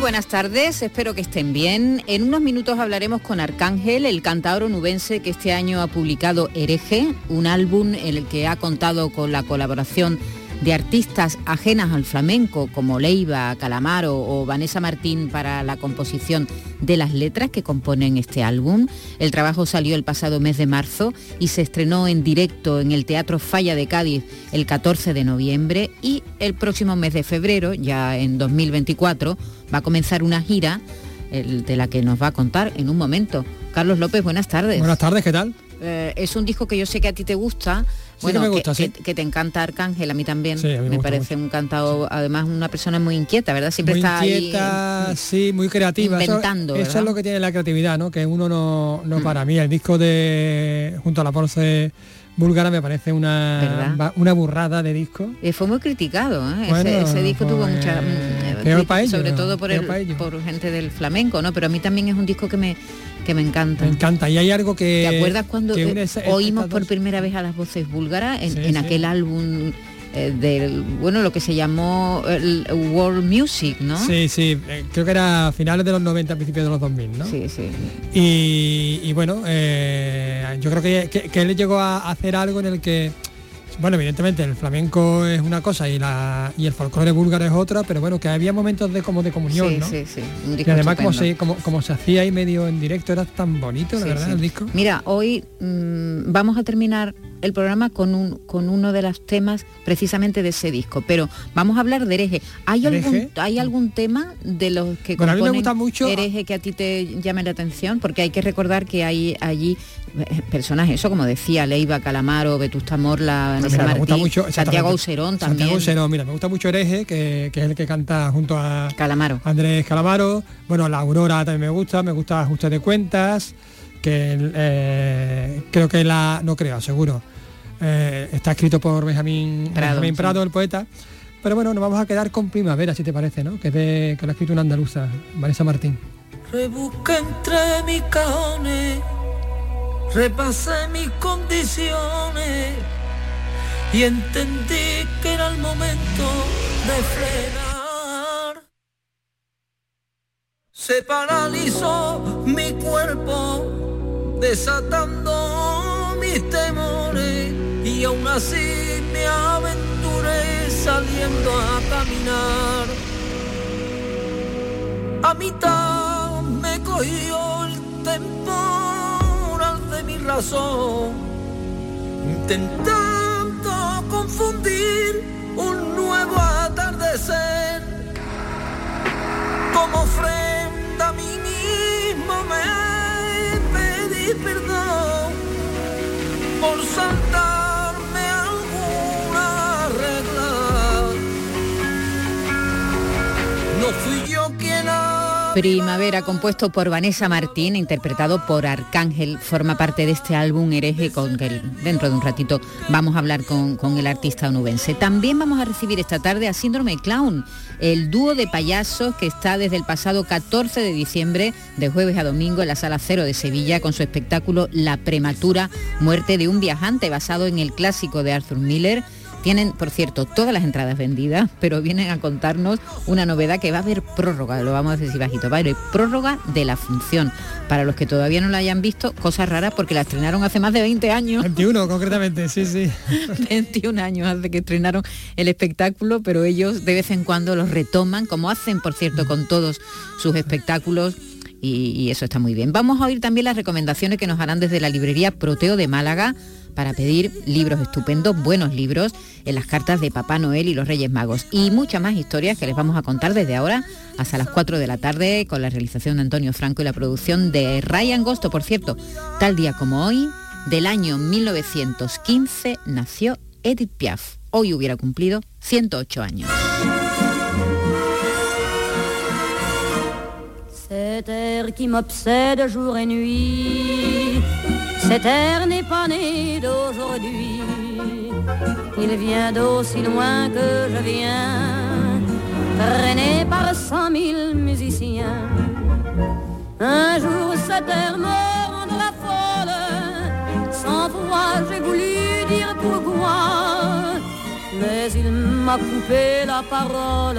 Buenas tardes, espero que estén bien. En unos minutos hablaremos con Arcángel, el cantador onubense que este año ha publicado Hereje, un álbum en el que ha contado con la colaboración de artistas ajenas al flamenco como Leiva, Calamaro o Vanessa Martín para la composición de las letras que componen este álbum. El trabajo salió el pasado mes de marzo y se estrenó en directo en el Teatro Falla de Cádiz el 14 de noviembre y el próximo mes de febrero, ya en 2024, va a comenzar una gira de la que nos va a contar en un momento. Carlos López, buenas tardes. Buenas tardes, ¿qué tal? Eh, es un disco que yo sé que a ti te gusta. Bueno, que, que, te encanta Arcángel, a mí también. me, parece un cantado, además una persona muy inquieta, ¿verdad? Siempre está inquieta, ahí, sí, muy creativa. Inventando. Eso, es lo que tiene la creatividad, ¿no? Que uno no, no mm. para mí. El disco de junto a la Porce búlgara me parece una, una burrada de disco. Eh, fue muy criticado, ¿eh? ese, disco tuvo mucha... Mm, eh, sobre todo por, el, por gente del flamenco, ¿no? Pero a mí también es un disco que me, que me encanta. Me encanta. Y hay algo que... ¿Te acuerdas cuando oímos por primera vez a las voces búlgaras en, aquel álbum eh, del bueno lo que se llamó el world music no sí sí. Eh, creo que era a finales de los 90 principios de los 2000 no sí sí. Y, bueno eh, yo creo que, que, él llegó a hacer algo en el que bueno, evidentemente el flamenco es una cosa y la y el folclore búlgaro es otra, pero bueno, que había momentos de como de comunión, ¿no? Sí, sí, y además como se, como, como se hacía ahí medio en directo era tan bonito, la verdad, el disco. Mira, hoy mm, vamos a terminar el programa con un con uno de los temas precisamente de ese disco, pero vamos a hablar de hereje. ¿Hay algún hay algún tema de los que bueno, a mí me gusta mucho hereje que a ti te llame la atención? Porque hay que recordar que hay allí eh, personajes, eso como decía Leiva Calamaro, Vetusta Morla, Santiago Auserón también. Santiago mira, me gusta mucho Hereje, que, es el que canta junto a Calamaro. Andrés Calamaro. Bueno, la Aurora también me gusta, me gusta Ajuste de Cuentas, que eh, creo que la, no creo, seguro, eh, está escrito por Benjamín Prado, Prado el poeta. Pero bueno, nos vamos a quedar con Primavera, si te parece, ¿no? Que, es de, que lo ha escrito una andaluza, Vanessa Martín. Rebusca entre mis cajones, repasé mis condiciones y entendí que era el momento de frenar. Se paralizó mi cuerpo, desatando mis temores y aún así me aventuré saliendo a caminar. A mitad me cogió el temporal de mi razón, intentando confundir un nuevo atardecer. Como ofrenda a mí mismo me pedí perdón por saltarme Primavera, compuesto por Vanessa Martín, interpretado por Arcángel, forma parte de este álbum hereje con que dentro de un ratito vamos a hablar con, con el artista onubense. También vamos a recibir esta tarde a Síndrome Clown, el dúo de payasos que está desde el pasado 14 de diciembre, de jueves a domingo, en la Sala Cero de Sevilla, con su espectáculo La prematura muerte de un viajante, basado en el clásico de Arthur Miller tienen, por cierto, todas las entradas vendidas, pero vienen a contarnos una novedad que va a haber prórroga, lo vamos a decir bajito, va a haber prórroga de la función. Para los que todavía no la hayan visto, cosas raras porque la estrenaron hace más de 20 años. 21 concretamente, sí, sí. 21 años hace que estrenaron el espectáculo, pero ellos de vez en cuando los retoman, como hacen, por cierto, con todos sus espectáculos y, y, eso está muy bien. Vamos a oír también las recomendaciones que nos harán desde la librería Proteo de Málaga para pedir libros estupendos, buenos libros, en las cartas de Papá Noel y los Reyes Magos. Y muchas más historias que les vamos a contar desde ahora hasta las 4 de la tarde con la realización de Antonio Franco y la producción de Ryan Gosto. Por cierto, tal día como hoy, del año 1915, nació Edith Piaf. Hoy hubiera cumplido 108 años. Qui m'obsède jour et nuit. Cet air n'est pas né d'aujourd'hui, il vient d'aussi loin que je viens, traîné par cent mille musiciens. Un jour cet air me rendra folle, sans foi j'ai voulu dire pourquoi, mais il m'a coupé la parole,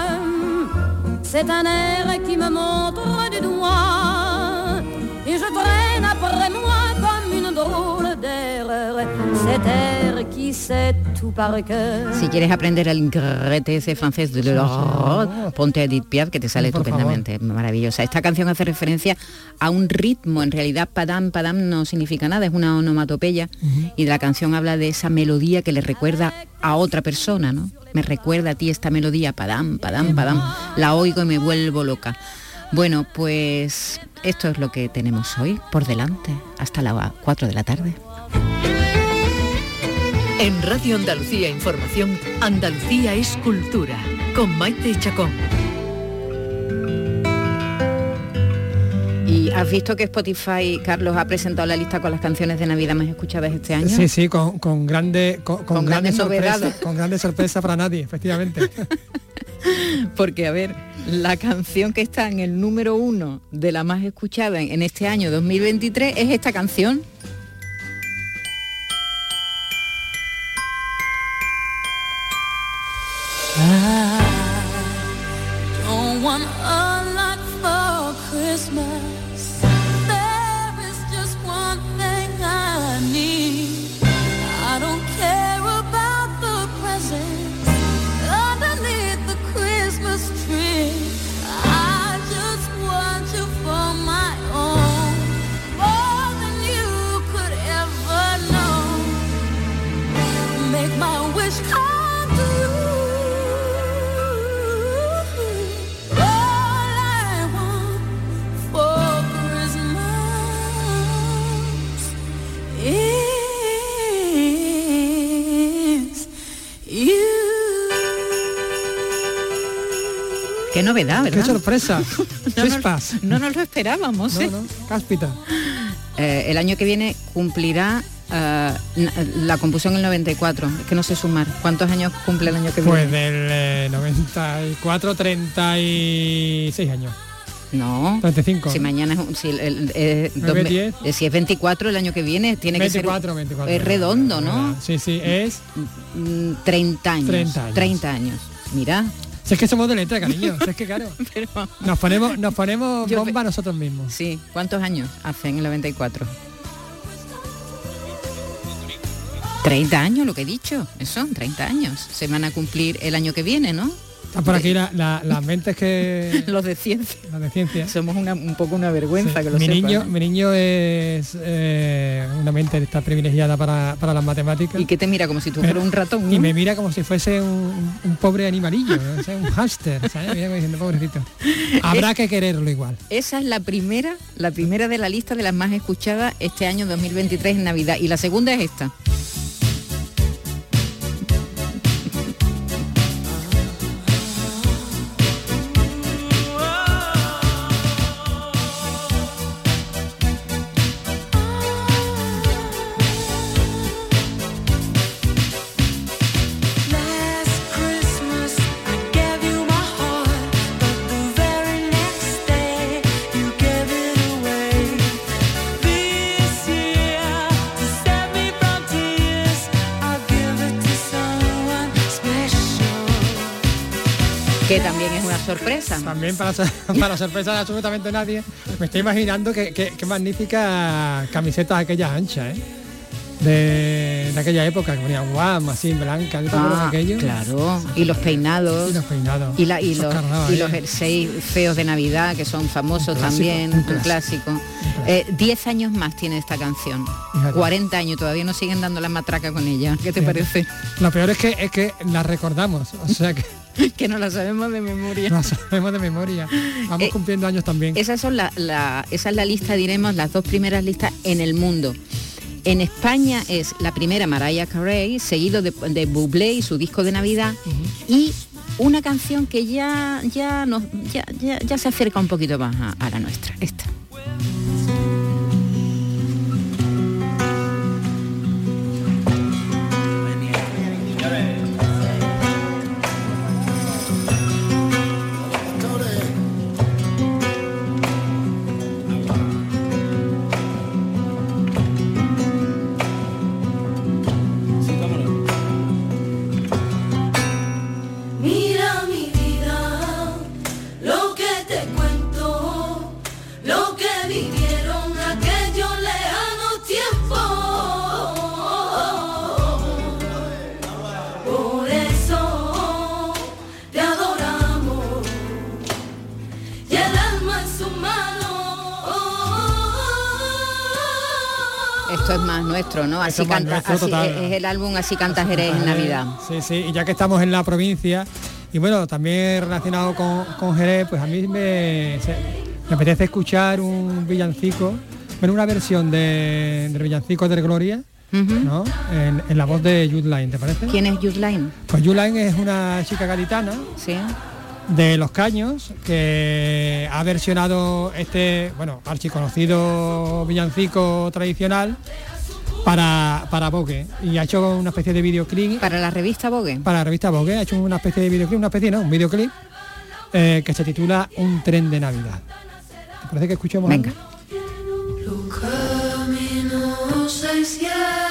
c'est un air qui me montre du doigt. Et je traîne après moi Si quieres aprender el ingrete ese francés de l'Europe, ponte a Edith Piaf que te sale estupendamente, maravillosa. Esta canción hace referencia a un ritmo, en realidad padam, padam no significa nada, es una onomatopeya. Y la canción habla de esa melodía que le recuerda a otra persona, ¿no? Me recuerda a ti esta melodía, padam, padam, padam, la oigo y me vuelvo loca. Bueno, pues esto es lo que tenemos hoy por delante, hasta las 4 de la tarde. En Radio Andalucía Información, Andalucía es cultura, con Maite Chacón. ¿Y has visto que Spotify, Carlos, ha presentado la lista con las canciones de Navidad más escuchadas este año? Sí, sí, con, con grande, con, con, grandes sorpresas, con grande sorpresa para nadie, efectivamente. Porque, a ver, la canción que está en el número uno de la más escuchada en, este año 2023 es esta canción. Qué novedad, ¿verdad? Qué sorpresa. no, nos, lo esperábamos. ¿eh? No, cáspita. Eh, el año que viene cumplirá eh, la compusión en el 94. Es que no sé sumar. ¿Cuántos años cumple el año que viene? Pues del 94, 36 años. No. 35. Si mañana es si, si es 24 el año que viene, tiene que ser 24, es redondo, ¿no? Sí, sí, es 30 años. 30 años. 30 años. Mira, es que somos de letra, cariño. es que claro. Nos ponemos, nos ponemos bomba nosotros mismos. Sí. ¿Cuántos años hace en el 94? 30 años, lo que he dicho. Eso, 30 años. Se van a cumplir el año que viene, ¿no? Está por aquí las mentes que... los de ciencia. Los de ciencia. Somos un poco una vergüenza que lo mi niño Mi niño es eh, una mente está privilegiada para, las matemáticas. ¿Y que te mira como si tú fueras un ratón? Y me mira como si fuese un, pobre animalillo, un hámster, ¿sabes? diciendo, pobrecito. Habrá que quererlo igual. Esa es la primera, la primera de la lista de las más escuchadas este año 2023 en Navidad. Y la segunda es esta. Sorpresa. También para, para sorpresa de absolutamente nadie. Me estoy imaginando que, magnífica camiseta aquella ancha, ¿eh? de, aquella época, que ponía guam, así, blanca, ah, aquello? Claro, y los peinados. Y los peinados. Y, la, y los, y los jerseys feos de Navidad, que son famosos también, un clásico. Eh, diez años más tiene esta canción. 40 años, todavía nos siguen dando la matraca con ella. ¿Qué te parece? Lo peor es que es que la recordamos, o sea que que no la sabemos de memoria. No la sabemos de memoria. Vamos eh, cumpliendo años también. Esas son la, esa es la lista, diremos, las dos primeras listas en el mundo. En España es la primera Mariah Carey, seguido de, de Bublé y su disco de Navidad, y una canción que ya, ya, nos, ya, ya, se acerca un poquito más a, a la nuestra, esta. Es más nuestro, ¿no? Así canta, es, el álbum Así canta Jerez en Navidad. Sí, sí, y ya que estamos en la provincia, y bueno, también relacionado con, Jerez, pues a mí me, me apetece escuchar un villancico, bueno, una versión de, del villancico de Gloria, ¿no? En, la voz de Jude Line, ¿te parece? ¿Quién es Jude Line? Pues Jude Line es una chica gaditana. Sí de Los Caños, que ha versionado este, bueno, archiconocido villancico tradicional para, para Vogue y ha hecho una especie de videoclip. ¿Para la revista Vogue? Para la revista Vogue, ha hecho una especie de videoclip, una especie, ¿no? Un videoclip eh, que se titula Un tren de Navidad. ¿Te parece que escuchemos? Venga. muy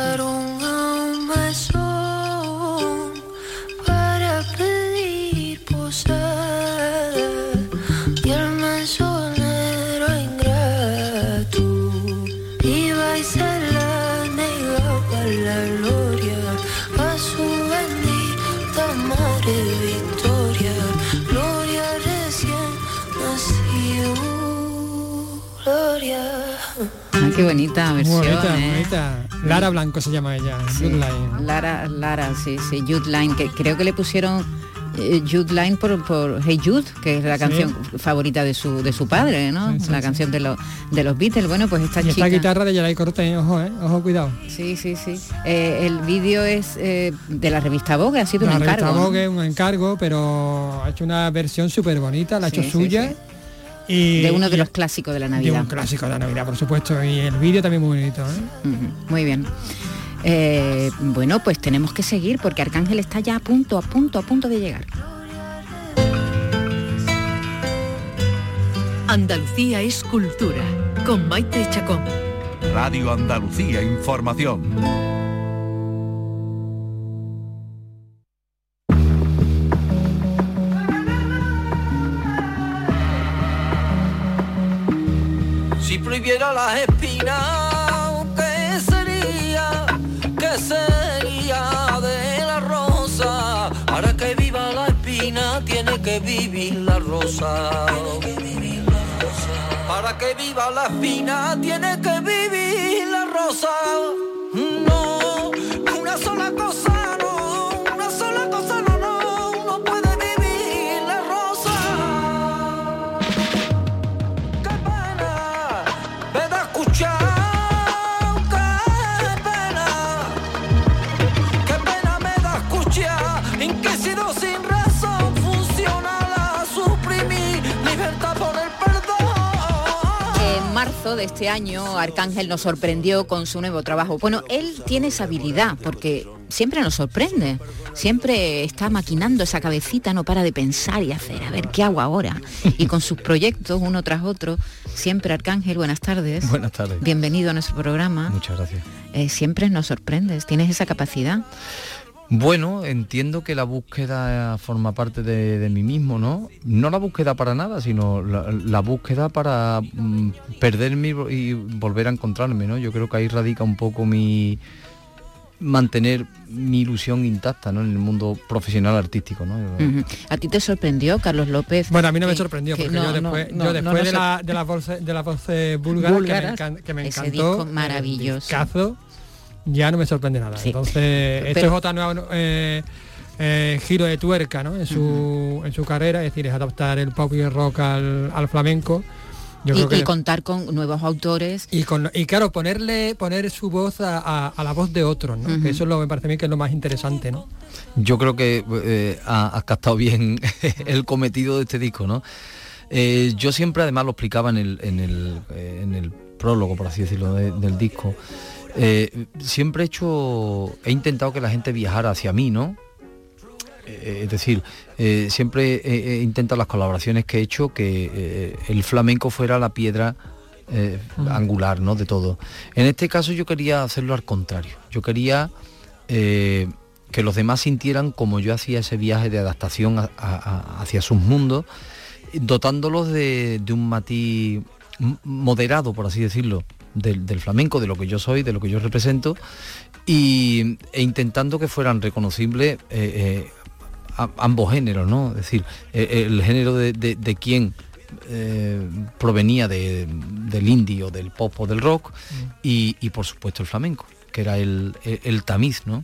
qué bonita versión. ¿eh? Lara Blanco se llama ella, Lara, Lara, sí, sí, Jude Line, que creo que le pusieron eh, Jude Line por, por, Hey Jude, que es la canción favorita de su de su padre, ¿no? la canción de los de los Beatles. Bueno, pues esta chica. Esta guitarra de Yaray Cortés, ojo, eh, ojo, cuidado. Sí, sí, sí. el vídeo es de la revista Vogue, ha sido un encargo. La revista Vogue, un encargo, pero ha hecho una versión súper bonita, la ha hecho suya de uno de los clásicos de la Navidad. De un clásico de la Navidad, por supuesto. Y el vídeo también muy bonito. ¿eh? Muy bien. Eh, bueno, pues tenemos que seguir porque Arcángel está ya a punto, a punto, a punto de llegar. Andalucía es cultura, con Maite Chacón. Radio Andalucía Información. Las espinas, ¿qué sería? ¿Qué sería de la rosa? Para que viva la espina tiene que vivir la rosa. Para que viva la espina tiene que vivir la rosa. No, una sola cosa. De este año, Arcángel nos sorprendió con su nuevo trabajo. Bueno, él tiene esa habilidad porque siempre nos sorprende, siempre está maquinando esa cabecita, no para de pensar y hacer, a ver, ¿qué hago ahora? Y con sus proyectos, uno tras otro, siempre Arcángel, buenas tardes. Buenas tardes. Bienvenido a nuestro programa. Muchas gracias. Eh, siempre nos sorprendes, tienes esa capacidad. Bueno, entiendo que la búsqueda forma parte de, mí mismo, ¿no? No la búsqueda para nada, sino la, búsqueda para mm, perderme y volver a encontrarme, ¿no? Yo creo que ahí radica un poco mi mantener mi ilusión intacta ¿no? en el mundo profesional artístico. ¿no? ¿A ti te sorprendió, Carlos López? Bueno, a mí no me sorprendió, porque yo después, de, la, de, la voz, de la voz búlgara, que me, encantó, maravilloso. Cazo, ya no me sorprende nada. Entonces, esto es otra nueva eh, eh, giro de tuerca ¿no? en, su, en su carrera, es decir, es adaptar el pop y el rock al, al flamenco y, contar con nuevos autores. Y, con, y claro, ponerle poner su voz a, la voz de otros, ¿no? que eso es lo, me parece a mí que es lo más interesante. ¿no? Yo creo que eh, has captado bien el cometido de este disco. ¿no? Eh, yo siempre además lo explicaba en el, en el, eh, en el prólogo, por así decirlo, del disco. Siempre he hecho, he intentado que la gente viajara hacia mí, ¿no? es decir, eh, siempre he, intentado las colaboraciones que he hecho que eh, el flamenco fuera la piedra eh, angular ¿no? de todo. En este caso yo quería hacerlo al contrario. Yo quería que los demás sintieran como yo hacía ese viaje de adaptación hacia sus mundos, dotándolos de, un matiz moderado, por así decirlo, del, flamenco, de lo que yo soy, de lo que yo represento, y, e intentando que fueran reconocibles ambos géneros, ¿no? Es decir, eh, el, género de, de, quien eh, provenía del indie o del pop o del rock mm. y, por supuesto el flamenco, que era el, tamiz, ¿no?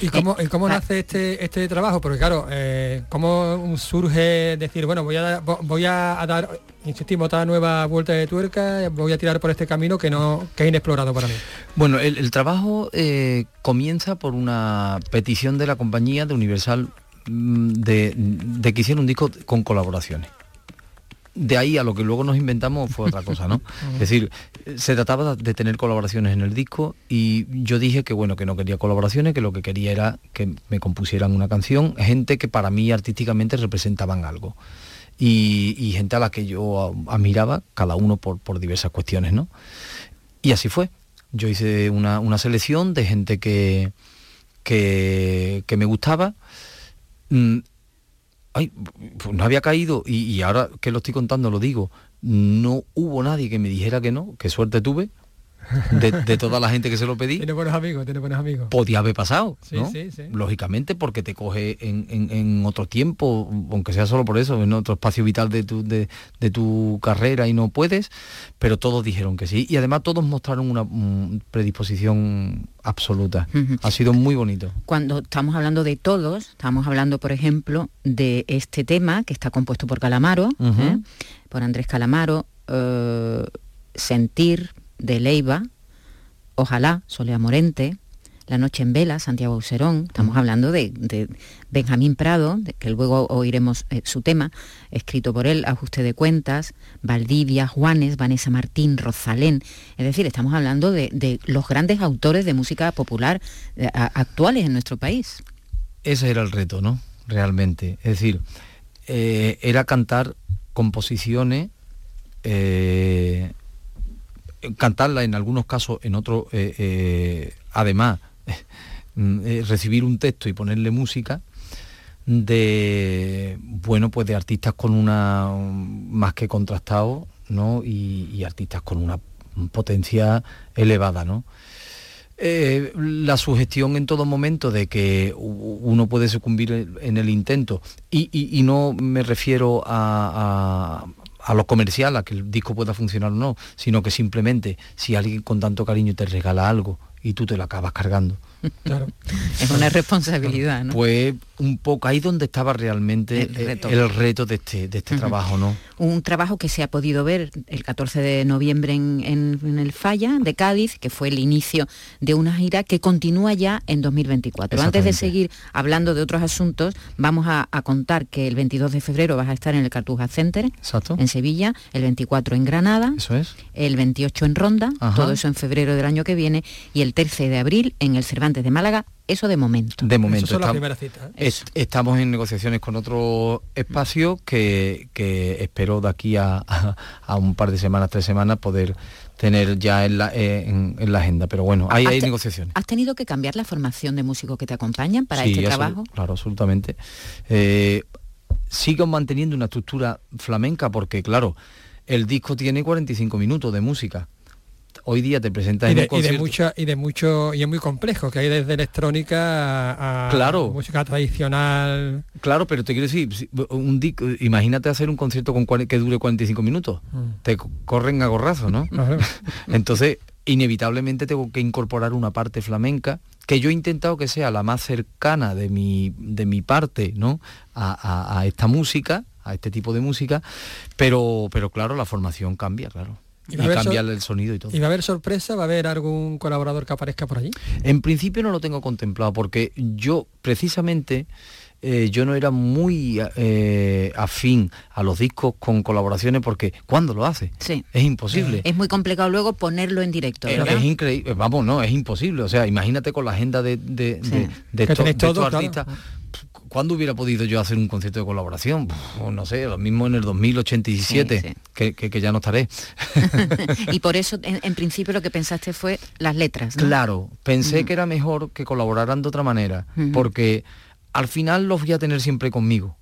¿Y cómo, cómo nace este, este trabajo? Porque claro, eh, ¿cómo surge decir, bueno, voy a, voy a dar, insistimos, otra nueva vuelta de tuerca, voy a tirar por este camino que no que es inexplorado para mí? Bueno, el, trabajo comienza por una petición de la compañía de Universal Mm, de, que hicieron un disco con colaboraciones de ahí a lo que luego nos inventamos fue otra cosa, ¿no? es decir, se trataba de tener colaboraciones en el disco y yo dije que bueno, que no quería colaboraciones, que lo que quería era que me compusieran una canción, gente que para mí artísticamente representaban algo. Y, gente a la que yo admiraba, cada uno por, por diversas cuestiones, ¿no? Y así fue. Yo hice una, una selección de gente que, que, que me gustaba Mm, ay, pues no había caído y, ahora que lo estoy contando lo digo, no hubo nadie que me dijera que no, qué suerte tuve, de, toda la gente que se lo pedí. Tiene buenos amigos, tiene buenos amigos. Podía haber pasado, Lógicamente, porque te coge en, otro tiempo, aunque sea solo por eso, en otro espacio vital de tu, de, tu carrera y no puedes, pero todos dijeron que sí. Y además todos mostraron una predisposición absoluta. Ha sido muy bonito. Cuando estamos hablando de todos, estamos hablando, por ejemplo, de este tema que está compuesto por Calamaro, ¿eh? por Andrés Calamaro, eh, Sentir, de Leiva, Ojalá, Solea Morente, La Noche en Vela, Santiago Auserón, estamos hablando de, Benjamín Prado, de, que luego oiremos eh, su tema, escrito por él, Ajuste de Cuentas, Valdivia, Juanes, Vanessa Martín, Rosalén, es decir, estamos hablando de, los grandes autores de música popular eh, actuales en nuestro país. Ese era el reto, ¿no? Realmente, es decir, eh, era cantar composiciones cantarla en algunos casos, en otros, eh, eh, además, eh, recibir un texto y ponerle música de, bueno, pues de artistas con una, más que contrastado, ¿no? Y, artistas con una potencia elevada, ¿no? la sugestión en todo momento de que uno puede sucumbir en el intento y, no me refiero a, a lo comercial, a que el disco pueda funcionar o no, sino que simplemente si alguien con tanto cariño te regala algo y tú te lo acabas cargando. Es una responsabilidad, ¿no? Pues un poco ahí donde estaba realmente el reto, de este, de este trabajo, ¿no? Un trabajo que se ha podido ver el 14 de noviembre en, el Falla de Cádiz, que fue el inicio de una gira que continúa ya en 2024. Antes de seguir hablando de otros asuntos, vamos a, contar que el 22 de febrero vas a estar en el Cartuja Center, en Sevilla, el 24 en Granada, eso es. el 28 en Ronda, todo eso en febrero del año que viene, y el 13 de abril en el Cervantes de Málaga Eso de momento. De momento. Son estamos, citas, ¿eh? es- estamos en negociaciones con otro espacio que, que espero de aquí a, a- a un par de semanas, tres semanas, poder tener ya en la, eh, en, en la agenda. Pero bueno, ahí ¿Has hay te- negociaciones. ¿Has tenido que cambiar la formación de músicos que te acompañan para Sí, este trabajo? Claro, absolutamente. Eh, sigo manteniendo una estructura flamenca porque, claro, el disco tiene 45 minutos de música. Hoy día te presentas y en de, un y de concierto... mucho y de mucho y es muy complejo que hay desde electrónica a, Claro. música tradicional Claro, pero te quiero decir, un disco, imagínate hacer un concierto con cuare- que dure 45 minutos. Mm. Te co- corren a gorrazo, ¿no? Entonces, inevitablemente tengo que incorporar una parte flamenca que yo he intentado que sea la más cercana de mi, de mi parte, ¿no? A, a- a esta música, a este tipo de música, pero, pero claro, la formación cambia, claro. Y Y, va a haber cambia sor- el sonido y todo. y va a haber sorpresa va a haber algún colaborador que aparezca por allí En principio no lo tengo contemplado porque yo precisamente eh, yo no era muy eh, afín a los discos con colaboraciones porque ¿cuándo lo hace? Sí. Es imposible. Es muy complicado luego ponerlo en directo, Es, ¿verdad? es increíble, vamos, no, es imposible. O sea, imagínate con la agenda de, de, Sí. de- de estos, tenéis de estos todo, claro. ¿Cuándo hubiera podido yo hacer un concierto de colaboración? No sé, lo mismo en el 2087, Sí, sí. Que, que- que ya no estaré. y por eso, en, en principio, lo que pensaste fue las letras, ¿no? Claro, pensé que era mejor que colaboraran de otra manera, porque al final los voy a tener siempre conmigo.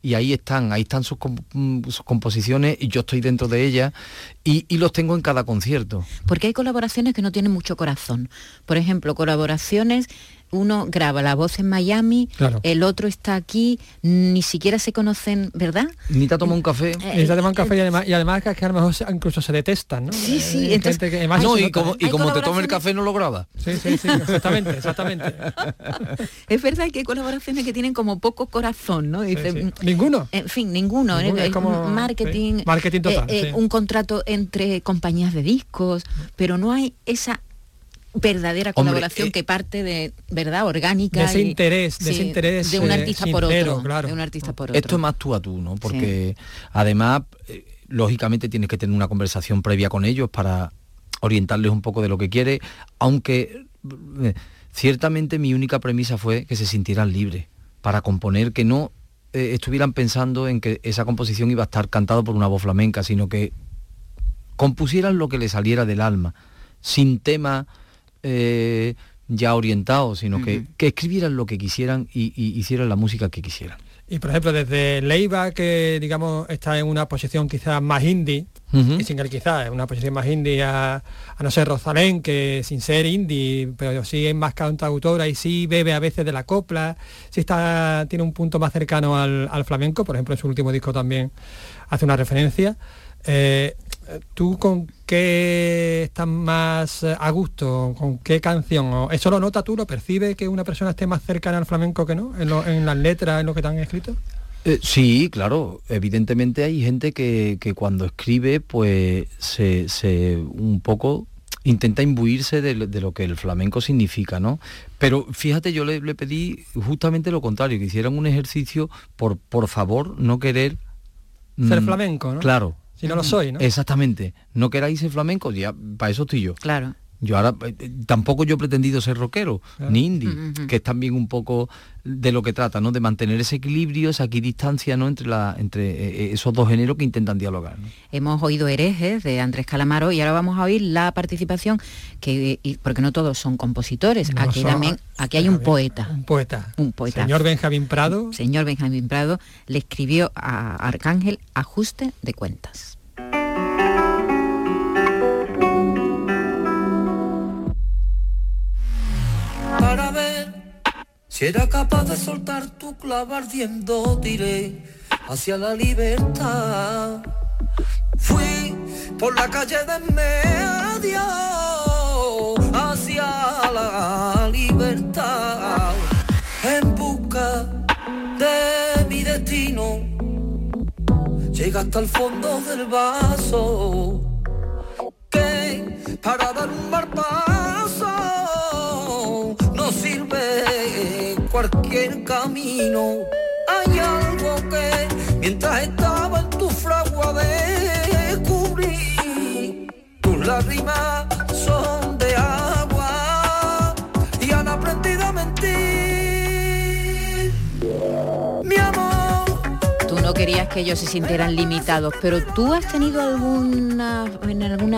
Y ahí están, ahí están sus, mm, sus composiciones y yo estoy dentro de ellas y, y los tengo en cada concierto. Porque hay colaboraciones que no tienen mucho corazón. Por ejemplo, colaboraciones, uno graba la voz en Miami, Claro. el otro está aquí, ni siquiera se conocen, ¿verdad? Ni te ha tomado un café. Eh, y se toman café y además, y además que a lo mejor incluso se detestan ¿no? Sí, sí, Hay entonces- que- además no, y como, ¿eh? y Hay como te tome el café no lo graba. sí sí sí exactamente exactamente Es verdad que hay colaboraciones que tienen como poco corazón, ¿no? Sí, Dice, sí. ninguno En fin, ninguno. Ninguno, eh, es como- marketing, sí, marketing total, eh, eh, sí. un contrato entre compañías de discos, pero no hay esa verdadera Hombre, colaboración eh, que parte de verdad orgánica de ese y- interés de ese interés de un eh, artista por sincero, otro claro. de un artista por otro. Esto es más tú a tú, ¿no? Porque además, eh, lógicamente tienes que tener una conversación previa con ellos para orientarles un poco de lo que quiere, aunque eh, ciertamente mi única premisa fue que se sintieran libres para componer, que no eh, estuvieran pensando en que esa composición iba a estar cantada por una voz flamenca, sino que compusieran lo que les saliera del alma, sin tema eh, ya orientado, sino que, que escribieran lo que quisieran y, y hicieran la música que quisieran. y por ejemplo desde Leiva que digamos está en una posición quizás más indie y sin el quizás en una posición más indie a, a no ser Rosalén que sin ser indie pero sí es más cantautora y sí bebe a veces de la copla sí está tiene un punto más cercano al, al flamenco por ejemplo en su último disco también hace una referencia. Eh, ¿Tú con qué estás más eh, a gusto? ¿Con qué canción? ¿O ¿Eso lo nota tú? ¿Lo percibe que una persona esté más cercana al flamenco que no? ¿En, lo- en las letras, en lo que te han escrito? Eh, sí, claro. Evidentemente hay gente que, que cuando escribe, pues se, se un poco intenta imbuirse de, lo- de lo que el flamenco significa, ¿no? Pero fíjate, yo le, le pedí justamente lo contrario, que hicieran un ejercicio por, por favor, no querer... Ser mm, flamenco, ¿no? Claro. Si no lo soy, ¿no? Exactamente. No queráis ser flamenco, ya para eso estoy yo. Claro. Yo ahora eh, eh, tampoco yo he pretendido ser rockero, Claro. ni indie, que es también un poco de lo que trata, ¿no? De mantener ese equilibrio, esa equidistancia, ¿no? Entre la, entre eh, esos dos géneros que intentan dialogar. ¿no? Hemos oído herejes de Andrés Calamaro y ahora vamos a oír la participación que y- porque no todos son compositores. No aquí son- también aquí hay un poeta. Un poeta. Un poeta. Señor Benjamín Prado. Señor Benjamín Prado le escribió a Arcángel ajuste de cuentas. Si era capaz de soltar tu clavo ardiendo tiré hacia la libertad. Fui por la calle de medio hacia la libertad en busca de mi destino. Llega hasta el fondo del vaso que para dar un paso no sirve cualquier camino. Hay algo que mientras estaba en tu fragua descubrí. Tus lágrimas son de agua y han aprendido a mentir. Mi amor. Tú no querías que ellos se sintieran limitados, pero tú has tenido alguna en algún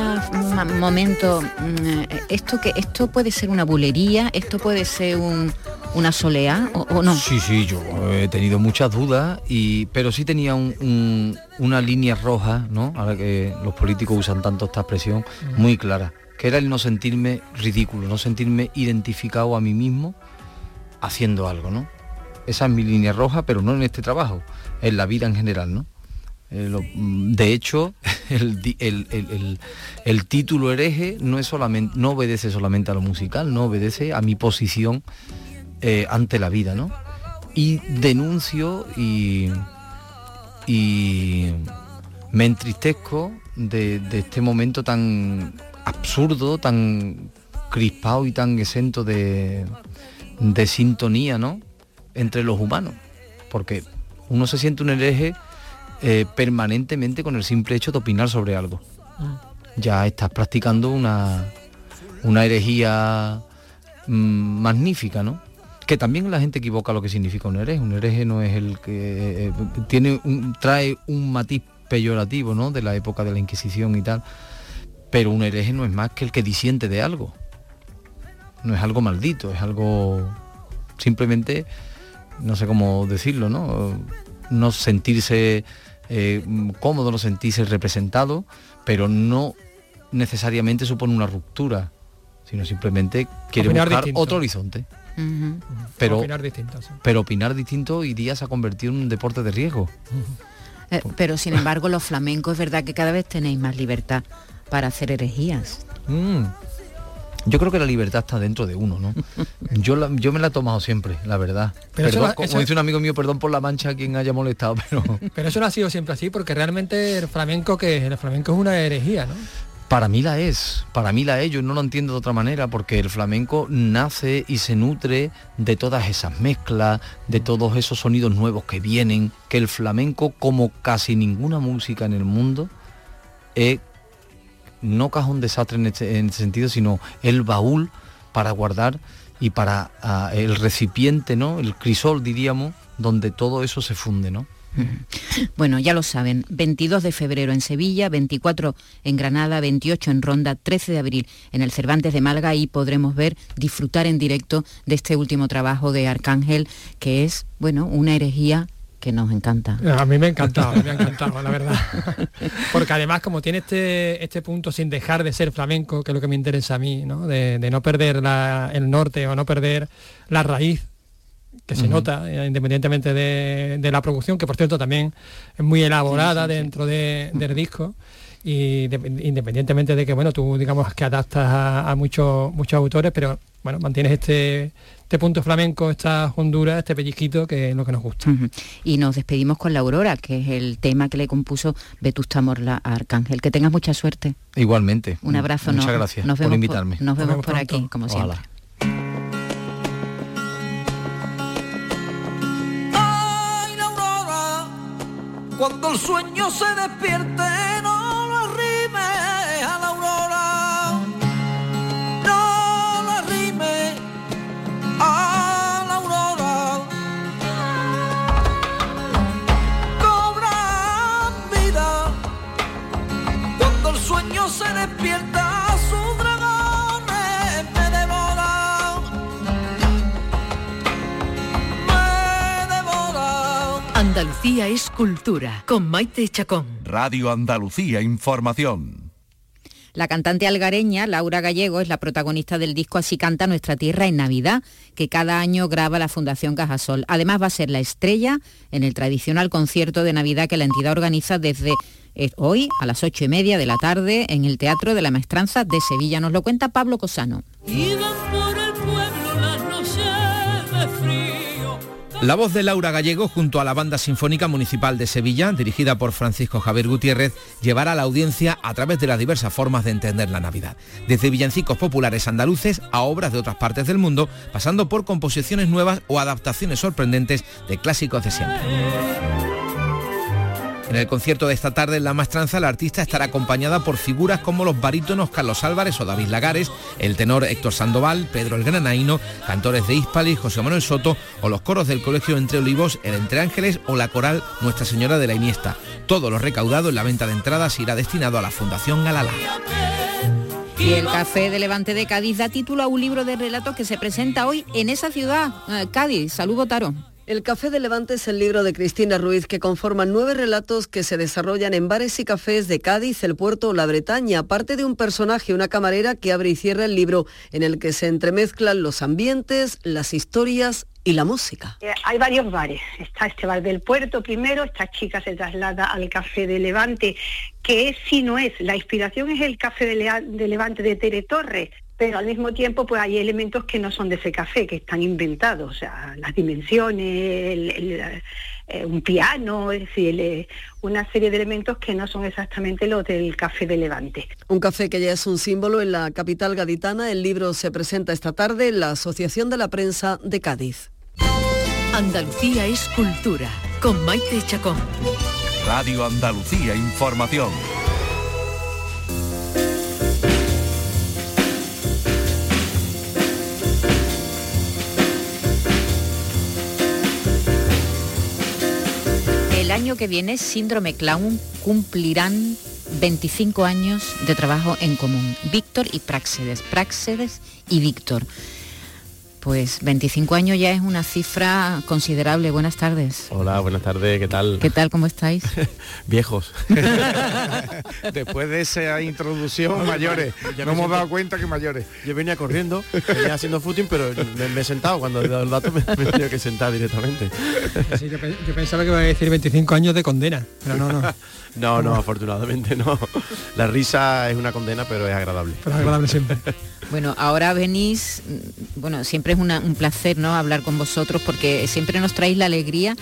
momento mm, eh, esto que esto puede ser una bulería, esto puede ser un una soleá o, no? Sí, sí, yo he tenido muchas dudas y pero sí tenía una línea roja, ¿no? Ahora que los políticos usan tanto esta expresión, muy clara, que era el no sentirme ridículo, no sentirme identificado a mí mismo haciendo algo, ¿no? Esa es mi línea roja, pero no en este trabajo, en la vida en general, ¿no? Eh, mm, de hecho, el, título hereje no, es solamente, no obedece solamente a lo musical, no obedece a mi posición eh, ante la vida, ¿no? Y denuncio y, y me entristezco de, este momento tan absurdo, tan crispado y tan exento de, de sintonía, ¿no? Entre los humanos. Porque uno se siente un hereje eh, permanentemente con el simple hecho de opinar sobre algo. Ah. Ya estás practicando una, una herejía mm, magnífica, ¿no? Que también la gente equivoca lo que significa un hereje. Un hereje no es el que eh, tiene un, trae un matiz peyorativo, ¿no? De la época de la Inquisición y tal. Pero un hereje no es más que el que disiente de algo no es algo maldito, es algo simplemente, no sé cómo decirlo, ¿no? No sentirse eh, cómodo, no sentirse representado, pero no necesariamente supone una ruptura, sino simplemente quiere buscar otro horizonte. Pero, opinar distinto, pero opinar distinto iría a convertir en un deporte de riesgo. Eh, pero sin embargo los flamencos es verdad que cada vez tenéis más libertad para hacer herejías. Mm. Yo creo que la libertad está dentro de uno, ¿no? Yo, yo me la he tomado siempre, la verdad. Pero como dice un amigo mío, perdón por la mancha a quien haya molestado, pero... Pero eso no ha sido siempre así, porque realmente el flamenco, que el flamenco es una herejía, ¿no? Para mí la es, para mí la es, yo no lo entiendo de otra manera, porque el flamenco nace y se nutre de todas esas mezclas, de todos esos sonidos nuevos que vienen, que el flamenco, como casi ninguna música en el mundo, es no cajón desastre en este, en este sentido, sino el baúl para guardar y para ah, el recipiente, ¿no? El crisol, diríamos, donde todo eso se funde, ¿no? Bueno, ya lo saben, 22 de febrero en Sevilla, 24 en Granada, 28 en Ronda, 13 de abril en el Cervantes de Málaga y podremos ver, disfrutar en directo de este último trabajo de Arcángel, que es, bueno, una herejía que nos encanta. A mí me ha encantado, me ha encantado, la verdad. Porque además como tiene este, este punto sin dejar de ser flamenco, que es lo que me interesa a mí, ¿no? De, no perder el norte o no perder la raíz que se nota, eh, independientemente de, la producción, que por cierto también es muy elaborada dentro del disco y independientemente de que bueno tú digamos que adaptas a, muchos muchos autores pero bueno mantienes este este punto flamenco, esta Honduras, este pellizquito, que es lo que nos gusta. Y nos despedimos con la Aurora, que es el tema que le compuso Vetusta Morla a Arcángel. Que tengas mucha suerte. Igualmente. Un abrazo. Muchas gracias nos por invitarme. nos, vemos, por aquí, como siempre. Cuando el sueño se despierte Andalucía es cultura, con Maite Chacón. Radio Andalucía Información. La cantante algareña Laura Gallego es la protagonista del disco Así canta nuestra tierra en Navidad, que cada año graba la Fundación Cajasol. Además va a ser la estrella en el tradicional concierto de Navidad que la entidad organiza desde eh, hoy a las ocho y media de la tarde en el Teatro de la Maestranza de Sevilla. Nos lo cuenta Pablo Cosano. La voz de Laura Gallego junto a la Banda Sinfónica Municipal de Sevilla, dirigida por Francisco Javier Gutiérrez, llevará a la audiencia a través de las diversas formas de entender la Navidad, desde villancicos populares andaluces a obras de otras partes del mundo, pasando por composiciones nuevas o adaptaciones sorprendentes de clásicos de siempre. En el concierto de esta tarde en La Mastranza, la artista estará acompañada por figuras como los barítonos Carlos Álvarez o David Lagares, el tenor Héctor Sandoval, Pedro el Granaíno, cantores de Hispali, José Manuel Soto o los coros del Colegio Entre Olivos, el Entre Ángeles o la coral Nuestra Señora de la Iniesta. Todo lo recaudado en la venta de entradas irá destinado a la Fundación Galala. Y el Café de Levante de Cádiz da título a un libro de relatos que se presenta hoy en esa ciudad, eh, Cádiz. Salud, Taro. El Café de Levante es el libro de Cristina Ruiz que conforman nueve relatos que se desarrollan en bares y cafés de Cádiz, el puerto o la Bretaña, aparte de un personaje, una camarera que abre y cierra el libro en el que se entremezclan los ambientes, las historias y la música. Eh, hay varios bares. Está este bar del puerto primero, esta chica se traslada al Café de Levante, que es, si no es, la inspiración es el Café de, Levante de Tere Torres, pero al mismo tiempo pues hay elementos que no son de ese café, que están inventados, o sea, las dimensiones, eh, un piano, es decir, eh, una serie de elementos que no son exactamente los del café de Levante. Un café que ya es un símbolo en la capital gaditana, el libro se presenta esta tarde en la Asociación de la Prensa de Cádiz. Andalucía es cultura, con Maite Chacón. Radio Andalucía Información. El año que viene, Síndrome Clown cumplirán 25 años de trabajo en común. Víctor y Praxedes, Praxedes y Víctor. Pues 25 años ya es una cifra considerable. Buenas tardes. Hola, buenas tardes, ¿qué tal? ¿Qué tal, cómo estáis? Viejos. Después de esa introducción, mayores. Ya no hemos dado cuenta que mayores. Yo venía corriendo, venía haciendo footing, pero me, he sentado. Cuando he dado el dato me, he tenido que sentar directamente. yo, pensaba que iba a decir 25 años de condena, pero no, no. no, no, afortunadamente no. La risa es una condena, pero es agradable. Pero es agradable siempre. Bueno, ahora venís, bueno, siempre es un placer, ¿no? Hablar con vosotros porque siempre nos traéis la alegría.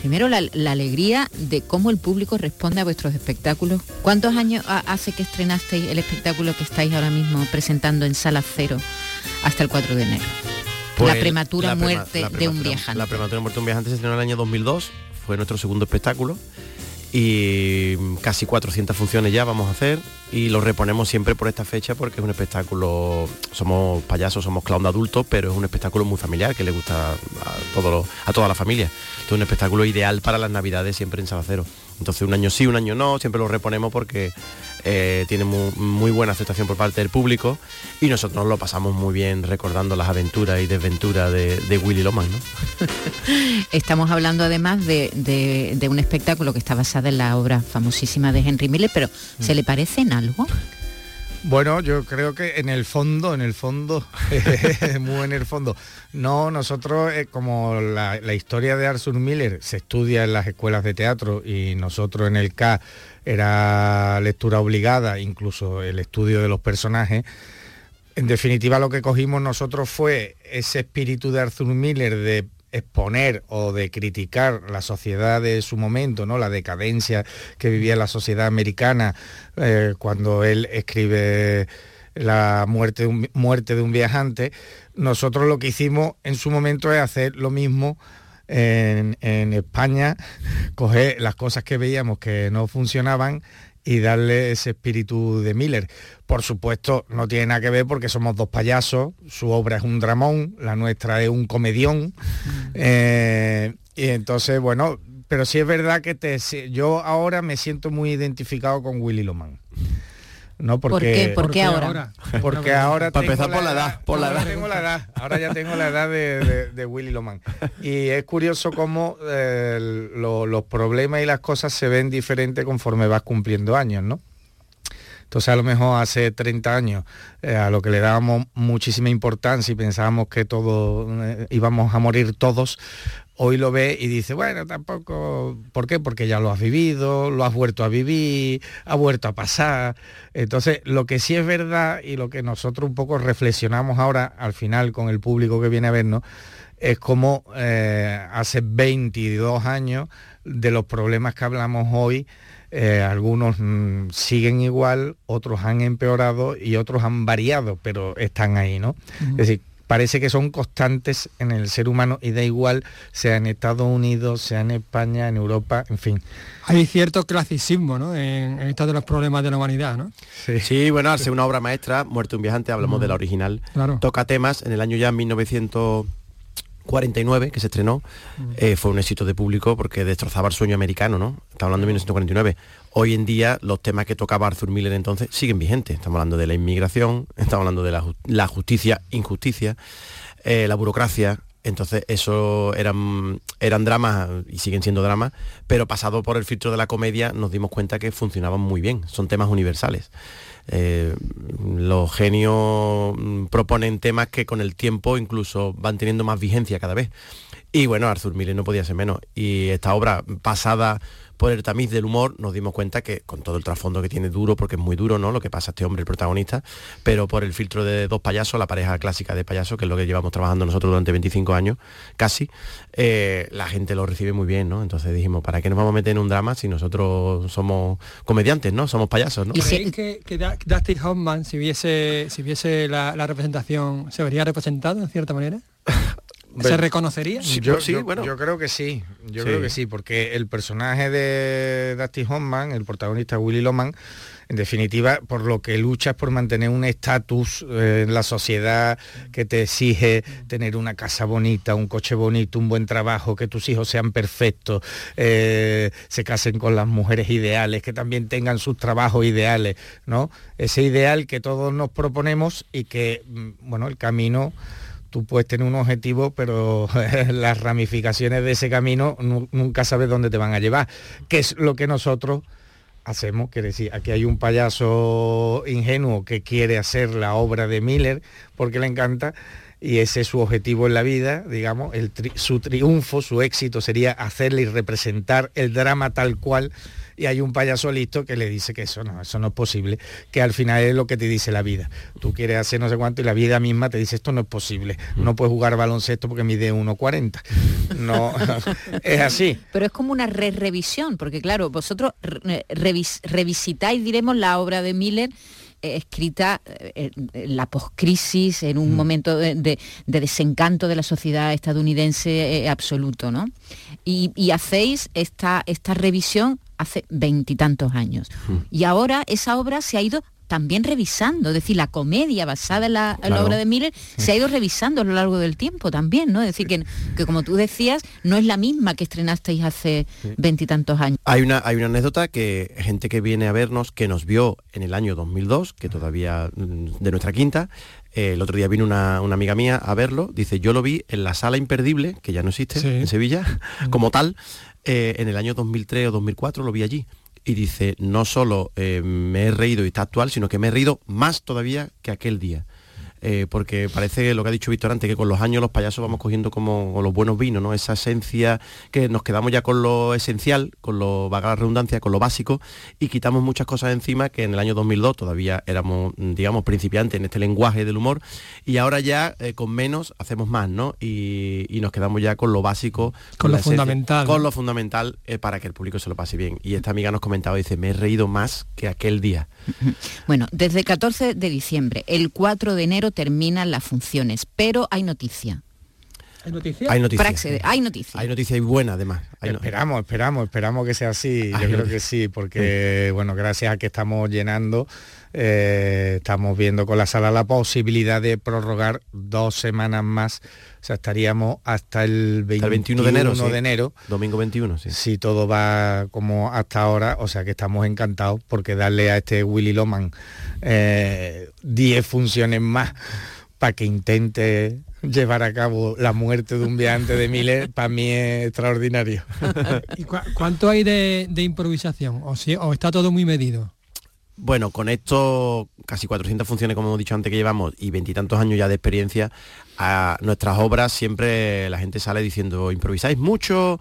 Primero la, alegría de cómo el público responde a vuestros espectáculos. ¿Cuántos años hace que estrenasteis el espectáculo que estáis ahora mismo presentando en Sala Cero hasta el 4 de enero? la pues, prematura muerte de un viajante. La prematura muerte de un viajante se estrenó en el año 2002, fue nuestro segundo espectáculo y casi 400 funciones ya vamos a hacer y lo reponemos siempre por esta fecha porque es un espectáculo, somos payasos, somos clown de adultos, pero es un espectáculo muy familiar que le gusta a, todo a toda la familia. Es un espectáculo ideal para las navidades siempre en Sabacero. Entonces un año sí, un año no, siempre lo reponemos porque eh, tiene muy, buena aceptación por parte del público y nosotros lo pasamos muy bien recordando las aventuras y desventuras de, Willy Loman. Estamos hablando además de, un espectáculo que está basado en la obra famosísima de Henry Miller, pero ¿se le parece en algo? Bueno, yo creo que en el fondo, en el fondo, muy en el fondo. No, nosotros, eh, como la, historia de Arthur Miller se estudia en las escuelas de teatro y nosotros en el K era lectura obligada, incluso el estudio de los personajes, en definitiva lo que cogimos nosotros fue ese espíritu de Arthur Miller de exponer o de criticar la sociedad de su momento, ¿no? la decadencia que vivía la sociedad americana eh, cuando él escribe la muerte muerte de un viajante, nosotros lo que hicimos en su momento es hacer lo mismo en, en España, coger las cosas que veíamos que no funcionaban y darle ese espíritu de Miller. Por supuesto, no tiene nada que ver porque somos dos payasos, su obra es un dramón, la nuestra es un comedión. Eh, y entonces, bueno, pero sí es verdad que te, yo ahora me siento muy identificado con Willy Loman. No porque, ¿Por qué? ahora? Porque ahora para empezar por la edad, por la edad. Tengo la edad. Ahora ya tengo la edad de, Willy Loman. Y es curioso cómo eh, los problemas y las cosas se ven diferentes conforme vas cumpliendo años, ¿no? Entonces a lo mejor hace 30 años eh, a lo que le dábamos muchísima importancia y pensábamos que todos eh, íbamos a morir todos, hoy lo ve y dice, bueno, tampoco, ¿por qué? Porque ya lo has vivido, lo has vuelto a vivir, ha vuelto a pasar. Entonces, lo que sí es verdad y lo que nosotros un poco reflexionamos ahora al final con el público que viene a vernos, es como eh, hace 22 años de los problemas que hablamos hoy, eh, algunos mm, siguen igual, otros han empeorado y otros han variado, pero están ahí, ¿no? Es decir, parece que son constantes en el ser humano y da igual sea en Estados Unidos, sea en España, en Europa, en fin. Hay cierto clasicismo ¿no? en, estos de los problemas de la humanidad, ¿no? Sí, bueno, al ser una obra maestra, Muerte un viajante, hablamos de la original, toca temas en el año ya 1900 49, que se estrenó, eh, fue un éxito de público porque destrozaba el sueño americano, ¿no? Estamos hablando de 1949. Hoy en día los temas que tocaba Arthur Miller entonces siguen vigentes. Estamos hablando de la inmigración, estamos hablando de la, justicia, injusticia, eh, la burocracia. Entonces eso eran, eran dramas y siguen siendo dramas, pero pasado por el filtro de la comedia nos dimos cuenta que funcionaban muy bien. Son temas universales. Eh, los genios proponen temas que con el tiempo incluso van teniendo más vigencia cada vez. Y bueno, Arthur Miller no podía ser menos. Y esta obra pasada por el tamiz del humor nos dimos cuenta que con todo el trasfondo que tiene duro, porque es muy duro, ¿no? Lo que pasa a este hombre, el protagonista, pero por el filtro de dos payasos, la pareja clásica de payasos, que es lo que llevamos trabajando nosotros durante 25 años, casi, eh, la gente lo recibe muy bien, ¿no? Entonces dijimos, ¿para qué nos vamos a meter en un drama si nosotros somos comediantes, ¿no? Somos payasos, ¿no? ¿Y si... que, que Dustin Hoffman, si viese, si viese la, la representación, se vería representado en cierta manera? ¿Se reconocería? yo, sí, bueno. yo creo que sí, yo creo que sí, porque el personaje de Dusty Hoffman, el protagonista Willy Loman, en definitiva, por lo que lucha es por mantener un estatus eh, en la sociedad que te exige tener una casa bonita, un coche bonito, un buen trabajo, que tus hijos sean perfectos, eh, se casen con las mujeres ideales, que también tengan sus trabajos ideales, ¿no? Ese ideal que todos nos proponemos y que, mm, bueno, el camino tú puedes tener un objetivo, pero las ramificaciones de ese camino nunca sabes dónde te van a llevar, que es lo que nosotros hacemos, quiere decir, aquí hay un payaso ingenuo que quiere hacer la obra de Miller porque le encanta y ese es su objetivo en la vida, digamos, su triunfo, su éxito sería hacerle y representar el drama tal cual y hay un payaso listo que le dice que eso no, eso no es posible, que al final es lo que te dice la vida. Tú quieres hacer no sé cuánto y la vida misma te dice esto no es posible, no puedes jugar baloncesto porque mide 1,40. No, es así. Pero es como una re revisión, porque claro, vosotros revisitáis, diremos, la obra de Miller eh, escrita eh, en la poscrisis, en un mm. momento de, desencanto de la sociedad estadounidense eh, absoluto, ¿no? Y, y, hacéis esta, esta revisión hace veintitantos años. Mm. Y ahora esa obra se ha ido también revisando, es decir, la comedia basada en la, obra de Miller se ha ido revisando a lo largo del tiempo también, ¿no? Es decir, que, que como tú decías, no es la misma que estrenasteis hace veintitantos años. Hay una, hay una anécdota que gente que viene a vernos, que nos vio en el año 2002, que todavía mm, de nuestra quinta, eh, el otro día vino una, amiga mía a verlo, dice, yo lo vi en la sala imperdible, que ya no existe en Sevilla, como tal, eh, en el año 2003 o 2004 lo vi allí. Y dice, no solo eh, me he reído y está actual, sino que me he reído más todavía que aquel día. Eh, porque parece lo que ha dicho Víctor antes, que con los años los payasos vamos cogiendo como los buenos vinos, ¿no? Esa esencia que nos quedamos ya con lo esencial, con lo, vaga la redundancia, con lo básico, y quitamos muchas cosas encima que en el año 2002 todavía éramos, digamos, principiantes en este lenguaje del humor, y ahora ya eh, con menos hacemos más, ¿no? Y, nos quedamos ya con lo básico, con, lo fundamental. Con lo fundamental eh, para que el público se lo pase bien. Y esta amiga nos comentaba, dice, me he reído más que aquel día. Bueno, desde el 14 de diciembre, el 4 de enero terminan las funciones, pero hay noticia. ¿Hay noticia? Hay noticia. hay noticia. Hay noticia y buena además. esperamos, esperamos, esperamos que sea así. Yo creo que sí, porque bueno, gracias a que estamos llenando, eh, estamos viendo con la sala la posibilidad de prorrogar dos semanas más. O sea, estaríamos hasta el 21, de enero. de enero Domingo 21, sí. Si todo va como hasta ahora, o sea que estamos encantados porque darle a este Willy Loman 10 eh, funciones más para que intente llevar a cabo la muerte de un viajante de Miller, para mí es extraordinario. ¿Y cuánto hay de, improvisación? ¿O, ¿O está todo muy medido? Bueno, con esto casi 400 funciones, como hemos dicho antes, que llevamos y veintitantos años ya de experiencia, a nuestras obras siempre la gente sale diciendo, improvisáis mucho,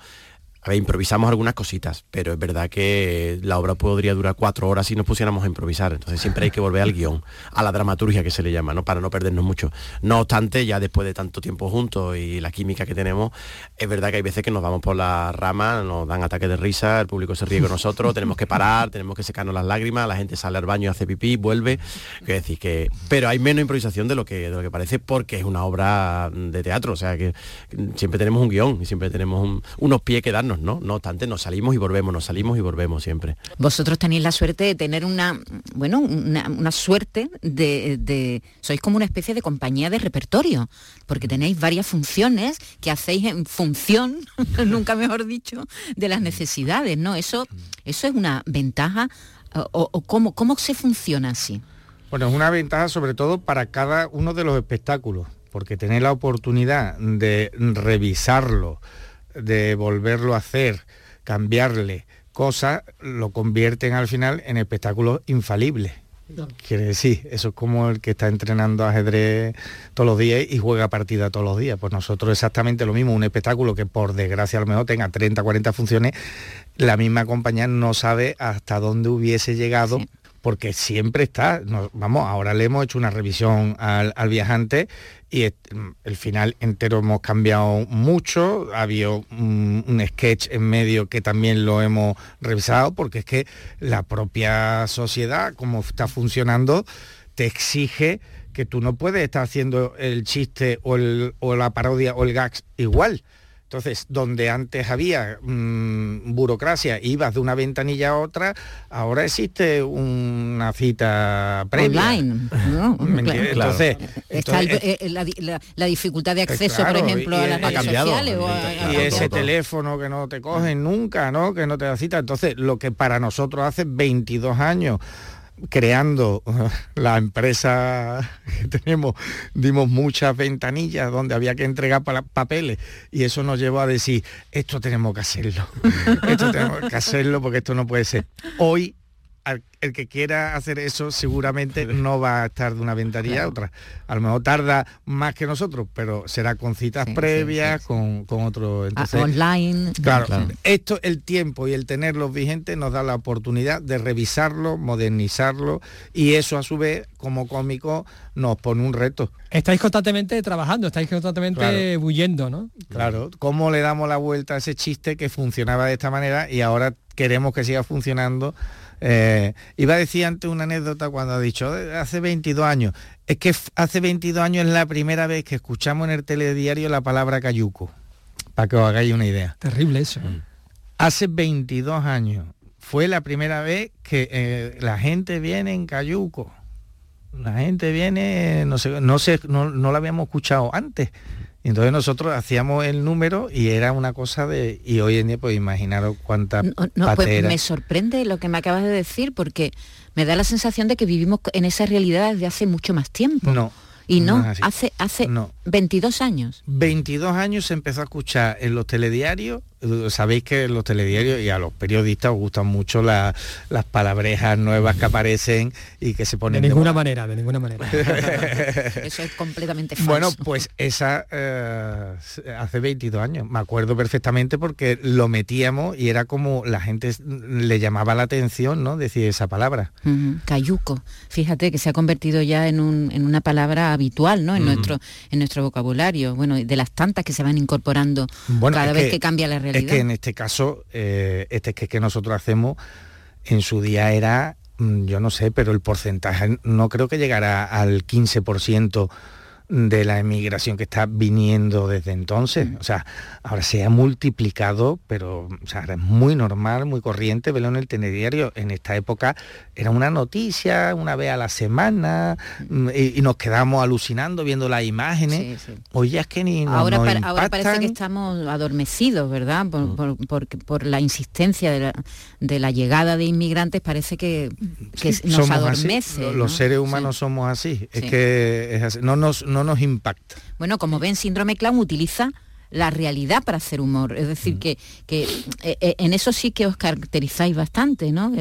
a ver, improvisamos algunas cositas, pero es verdad que la obra podría durar cuatro horas si nos pusiéramos a improvisar. Entonces siempre hay que volver al guion, a la dramaturgia que se le llama, ¿no? Para no perdernos mucho. No obstante, ya después de tanto tiempo juntos y la química que tenemos, es verdad que hay veces que nos vamos por la rama, nos dan ataques de risa, el público se ríe con nosotros, tenemos que parar, tenemos que secarnos las lágrimas, la gente sale al baño, hace pipí, vuelve. Que decir que. Pero hay menos improvisación de lo que de lo que parece porque es una obra de teatro. O sea que siempre tenemos un guion y siempre tenemos unos pies que darnos, ¿no? No obstante, nos salimos y volvemos, nos salimos y volvemos siempre. Vosotros tenéis la suerte de tener una, bueno, una, suerte de, Sois como una especie de compañía de repertorio, porque tenéis varias funciones que hacéis en función, nunca mejor dicho, de las necesidades, ¿no? Eso, eso es una ventaja. ¿O, o cómo, cómo se funciona así? Bueno, es una ventaja sobre todo para cada uno de los espectáculos, porque tener la oportunidad de revisarlo, de volverlo a hacer, cambiarle cosas, lo convierten al final en espectáculos infalibles. Quiere decir, eso es como el que está entrenando ajedrez todos los días y juega partida todos los días. Pues nosotros exactamente lo mismo, un espectáculo que por desgracia a lo mejor tenga 30, 40 funciones, la misma compañía no sabe hasta dónde hubiese llegado porque siempre está, vamos, ahora le hemos hecho una revisión al, viajante y el final entero hemos cambiado mucho, ha habido un, sketch en medio que también lo hemos revisado, porque es que la propia sociedad, como está funcionando, te exige que tú no puedes estar haciendo el chiste o, o la parodia o el gags igual. Entonces, donde antes había mm, burocracia, ibas de una ventanilla a otra, ahora existe una cita previa. Online. Entonces, Está eh, la, dificultad de acceso, por ejemplo, a las redes sociales. y ese teléfono que no te cogen nunca, ¿no? Que no te da cita. Entonces, lo que para nosotros hace 22 años creando la empresa que tenemos, dimos muchas ventanillas donde había que entregar papeles y eso nos llevó a decir, esto tenemos que hacerlo, esto tenemos que hacerlo porque esto no puede ser. Hoy el que quiera hacer eso seguramente no va a estar de una ventanilla a otra. A lo mejor tarda más que nosotros, pero será con citas previas, con, con, otro... Ah, online. Claro, esto, el tiempo y el tenerlos vigentes nos da la oportunidad de revisarlo, modernizarlo y eso a su vez como cómico nos pone un reto. Estáis constantemente trabajando, estáis constantemente huyendo, ¿no? Claro, ¿cómo le damos la vuelta a ese chiste que funcionaba de esta manera y ahora queremos que siga funcionando eh, iba a decir antes una anécdota cuando ha dicho, hace 22 años. Es que hace 22 años es la primera vez que escuchamos en el telediario la palabra cayuco, para que os hagáis una idea. Terrible eso. Mm. Hace 22 años fue la primera vez que eh, la gente viene en cayuco. La gente viene, no sé, no sé, no, no lo habíamos escuchado antes. Entonces nosotros hacíamos el número y era una cosa de... Y hoy en día, pues imaginaros cuánta no, pues me sorprende lo que me acabas de decir porque me da la sensación de que vivimos en esa realidad desde hace mucho más tiempo. No. Y no, hace, hace 22 años. 22 años se empezó a escuchar en los telediarios sabéis que los telediarios y a los periodistas os gustan mucho las palabrejas nuevas que aparecen y que se ponen... De ninguna manera, de ninguna manera. Eso es completamente falso. Bueno, pues esa eh, hace 22 años, me acuerdo perfectamente porque lo metíamos y era como la gente le llamaba la atención, ¿no? Decir esa palabra. cayuco, fíjate que se ha convertido ya en, una palabra habitual, ¿no? En, nuestro, en nuestro vocabulario, bueno, de las tantas que se van incorporando cada vez que cambia la realidad es que en este caso, eh, este que, que nosotros hacemos en su día era, mm, yo no sé, pero el porcentaje no creo que llegara al 15% de la emigración que está viniendo desde entonces. O sea, ahora se ha multiplicado, pero o sea, es muy normal, muy corriente verlo en el telediario. En esta época era una noticia una vez a la semana mm, y, nos quedamos alucinando viendo las imágenes. Hoy ya es que ni ahora, ahora parece que estamos adormecidos, ¿verdad? Por, mm. por, la insistencia de la, de la, llegada de inmigrantes parece que, nos adormece. Los, seres humanos somos así. Es que no nos no nos impacta. Bueno, como ven, Síndrome Clown utiliza la realidad para hacer humor. Es decir, mm. que, que eh, eh, en eso sí que os caracterizáis bastante, ¿no?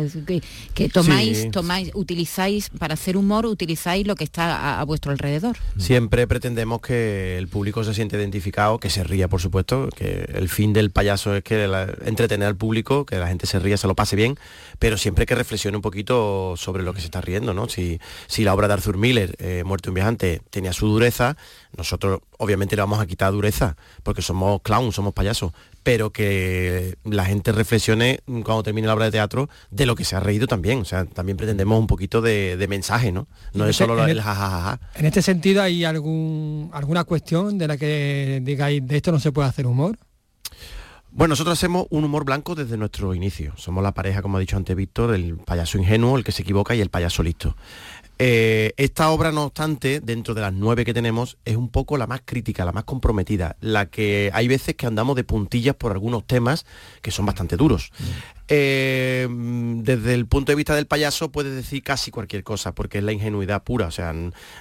que, tomáis, tomáis, utilizáis, para hacer humor, utilizáis lo que está a, vuestro alrededor. Siempre pretendemos que el público se siente identificado, que se ría, por supuesto, que el fin del payaso es que entretener al público, que la gente se ría, se lo pase bien, pero siempre que reflexione un poquito sobre lo que se está riendo, ¿no? Si, si la obra de Arthur Miller, eh, Muerte un viajante, tenía su dureza, nosotros obviamente le vamos a quitar dureza, porque somos clowns, somos payasos, pero que la gente reflexione cuando termine la obra de teatro de lo que se ha reído también. O sea, también pretendemos un poquito de, mensaje, ¿no? No es solo el, jajaja. En este sentido, ¿hay algún, alguna cuestión de la que digáis de esto no se puede hacer humor? Bueno, nosotros hacemos un humor blanco desde nuestro inicio. Somos la pareja, como ha dicho antes Víctor, el payaso ingenuo, el que se equivoca y el payaso listo. Eh, esta obra, no obstante, dentro de las nueve que tenemos, es un poco la más crítica, la más comprometida, la que hay veces que andamos de puntillas por algunos temas que son bastante duros. Eh, desde el punto de vista del payaso puede decir casi cualquier cosa, porque es la ingenuidad pura, o sea,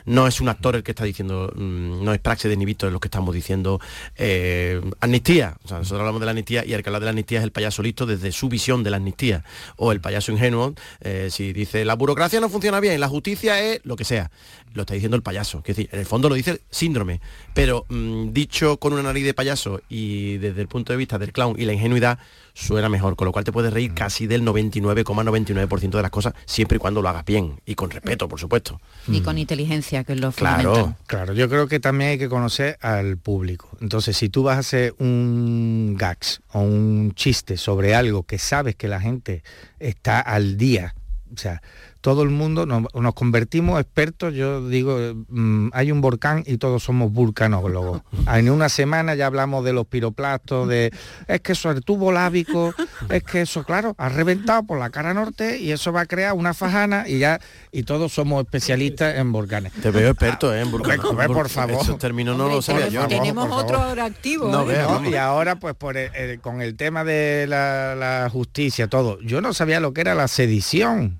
no es un actor el que está diciendo, mm, no es praxe de ni visto lo que estamos diciendo, eh, amnistía, o sea, nosotros hablamos de la amnistía y el que habla de la amnistía es el payaso listo desde su visión de la amnistía, o el payaso ingenuo, eh, si dice, la burocracia no funciona bien, la justicia es lo que sea, lo está diciendo el payaso, que decir, en el fondo lo dice síndrome, pero mm, dicho con una nariz de payaso y desde el punto de vista del clown y la ingenuidad, suena mejor, con lo cual te puedes reír casi del 99,99% de las cosas, siempre y cuando lo hagas bien y con respeto, por supuesto. Y con inteligencia, que es lo Claro, claro, yo creo que también hay que conocer al público. Entonces, si tú vas a hacer un gags o un chiste sobre algo que sabes que la gente está al día, o sea, todo el mundo nos, convertimos expertos, yo digo, mm, hay un volcán y todos somos vulcanólogos. En una semana ya hablamos de los piroplastos, de es que eso es el tubo lábico, es que eso, claro, ha reventado por la cara norte y eso va a crear una fajana y ya, y todos somos especialistas en volcanes. Te veo experto ¿eh? en volcanes. por favor. Esos términos no lo sabía yo. Tenemos otro ahora activo. ¿eh? y ahora, pues por con el tema de la, la justicia, todo, yo no sabía lo que era la sedición.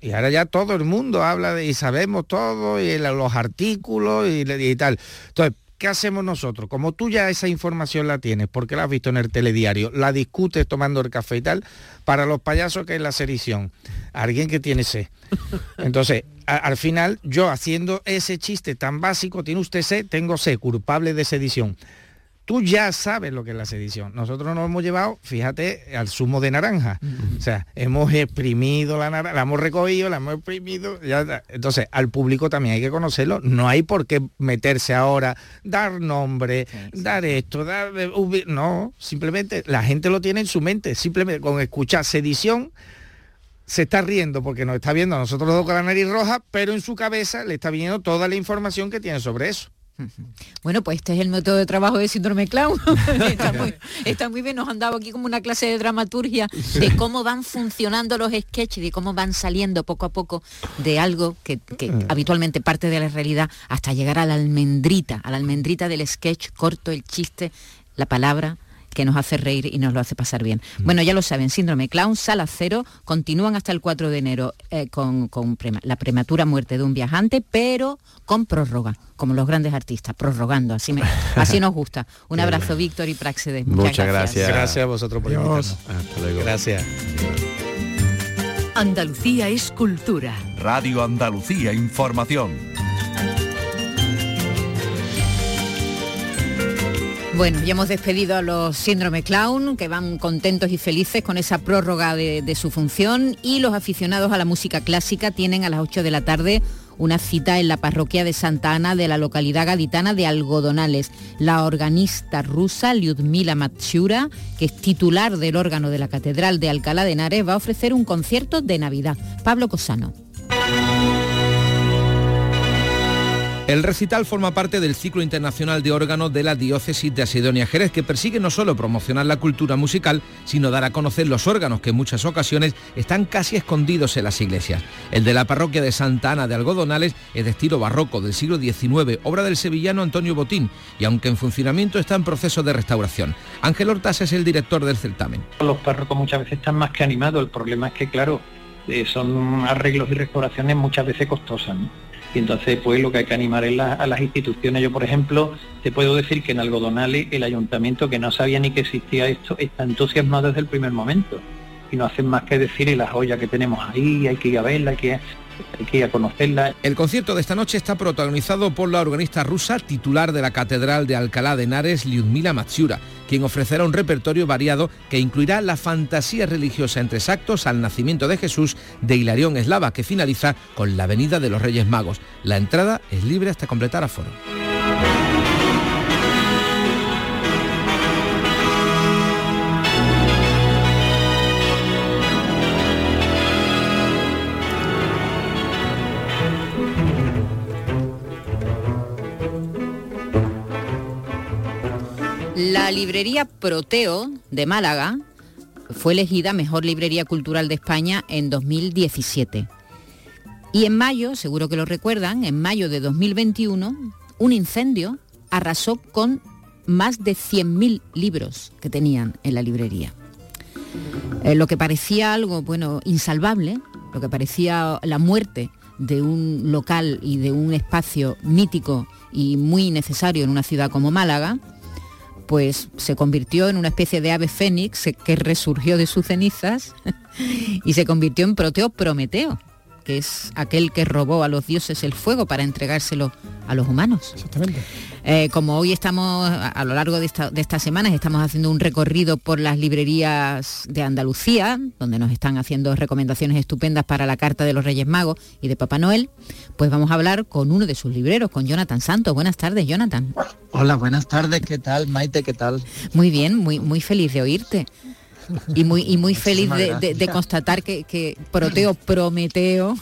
Y ahora ya todo el mundo habla y sabemos todo, y los artículos y, y tal. Entonces, ¿qué hacemos nosotros? Como tú ya esa información la tienes, porque la has visto en el telediario, la discutes tomando el café y tal, para los payasos que es la sedición, alguien que tiene sed. Entonces, al final, yo haciendo ese chiste tan básico, tiene usted sed, tengo sed, culpable de sedición tú ya sabes lo que es la sedición. Nosotros nos hemos llevado, fíjate, al zumo de naranja. O sea, hemos exprimido la naranja, la hemos recogido, la hemos exprimido. Entonces, al público también hay que conocerlo. No hay por qué meterse ahora, dar nombre, dar esto, dar... No, simplemente la gente lo tiene en su mente. Simplemente con escuchar sedición se está riendo porque nos está viendo a nosotros dos con la nariz roja, pero en su cabeza le está viendo toda la información que tiene sobre eso. Bueno, pues este es el método de trabajo de síndrome clown. está, muy, bien, nos han dado aquí como una clase de dramaturgia de cómo van funcionando los sketches, de cómo van saliendo poco a poco de algo que, mm. habitualmente parte de la realidad hasta llegar a la almendrita, a la almendrita del sketch corto, el chiste, la palabra, que nos hace reír y nos lo hace pasar bien. Mm. Bueno, ya lo saben, síndrome clown, sala cero, continúan hasta el 4 de enero eh, con, la prematura muerte de un viajante, pero con prórroga, como los grandes artistas, prorrogando, así, me, así nos gusta. Un abrazo, Víctor y Praxedes. Muchas, gracias. gracias. a vosotros por invitarnos. Hasta luego. Gracias. Andalucía es cultura. Radio Andalucía Información. Bueno, ya hemos despedido a los síndrome clown, que van contentos y felices con esa prórroga de, su función, y los aficionados a la música clásica tienen a las 8 de la tarde una cita en la parroquia de Santa Ana de la localidad gaditana de Algodonales. La organista rusa Lyudmila Matshura, que es titular del órgano de la Catedral de Alcalá de Henares, va a ofrecer un concierto de Navidad. Pablo Cosano. El recital forma parte del ciclo internacional de órganos de la diócesis de Asidonia Jerez, que persigue no solo promocionar la cultura musical, sino dar a conocer los órganos que en muchas ocasiones están casi escondidos en las iglesias. El de la parroquia de Santa Ana de Algodonales es de estilo barroco del siglo XIX, obra del sevillano Antonio Botín, y aunque en funcionamiento está en proceso de restauración. Ángel Hortas es el director del certamen. Los párrocos muchas veces están más que animados, el problema es que, claro, eh, son arreglos y restauraciones muchas veces costosas. Y entonces, pues lo que hay que animar es a las instituciones. Yo, por ejemplo, te puedo decir que en Algodonales el ayuntamiento, que no sabía ni que existía esto, está entusiasmado desde el primer momento. Y no hacen más que decir, y la joya que tenemos ahí, hay que ir a verla, hay que El concierto de esta noche está protagonizado por la organista rusa titular de la Catedral de Alcalá de Henares, Lyudmila Matsiura, quien ofrecerá un repertorio variado que incluirá la fantasía religiosa en tres actos al nacimiento de Jesús de Hilarión Eslava, que finaliza con la venida de los Reyes Magos. La entrada es libre hasta completar aforo. La librería Proteo de Málaga fue elegida mejor librería cultural de España en 2017. Y en mayo, seguro que lo recuerdan, en mayo de 2021, un incendio arrasó con más de 100.000 libros que tenían en la librería. Eh, lo que parecía algo, bueno, insalvable, lo que parecía la muerte de un local y de un espacio mítico y muy necesario en una ciudad como Málaga, pues se convirtió en una especie de ave fénix que resurgió de sus cenizas y se convirtió en Proteo Prometeo, que es aquel que robó a los dioses el fuego para entregárselo a los humanos. Exactamente. Eh, como hoy estamos, a lo largo de, estas semanas, estamos haciendo un recorrido por las librerías de Andalucía, donde nos están haciendo recomendaciones estupendas para la Carta de los Reyes Magos y de Papá Noel, pues vamos a hablar con uno de sus libreros, con Jonathan Santos. Buenas tardes, Jonathan. Hola, buenas tardes, ¿qué tal? Maite, ¿qué tal? Muy bien, muy, muy feliz de oírte. Y muy, y muy feliz de, constatar que, que Proteo Prometeo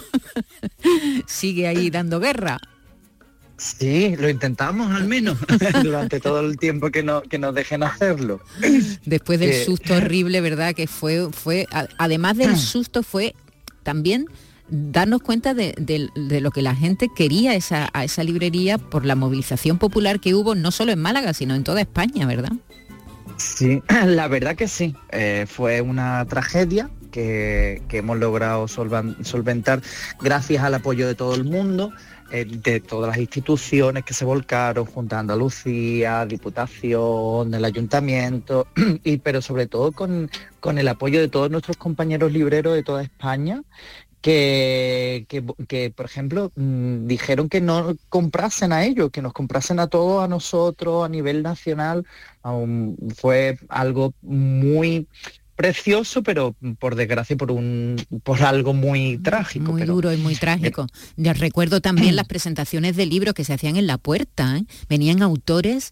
sigue ahí dando guerra. Sí, lo intentamos al menos durante todo el tiempo que, no, que nos dejen hacerlo. Después del susto horrible, ¿verdad? Que fue, fue además del susto, fue también darnos cuenta de, lo que la gente quería esa, a esa librería por la movilización popular que hubo no solo en Málaga, sino en toda España, ¿verdad? Sí, la verdad que sí. Eh, fue una tragedia que, hemos logrado solventar gracias al apoyo de todo el mundo eh, de todas las instituciones que se volcaron, junto a Andalucía, Diputación, el Ayuntamiento, y pero sobre todo con el apoyo de todos nuestros compañeros libreros de toda España, que, que, por ejemplo, mm, dijeron que no comprasen a ellos, que nos comprasen a todos, a nosotros, a nivel nacional. fue algo muy precioso, pero por desgracia por un por algo muy trágico. Muy duro y muy trágico. Ya recuerdo también las presentaciones de libros que se hacían en la puerta. ¿eh? Venían autores,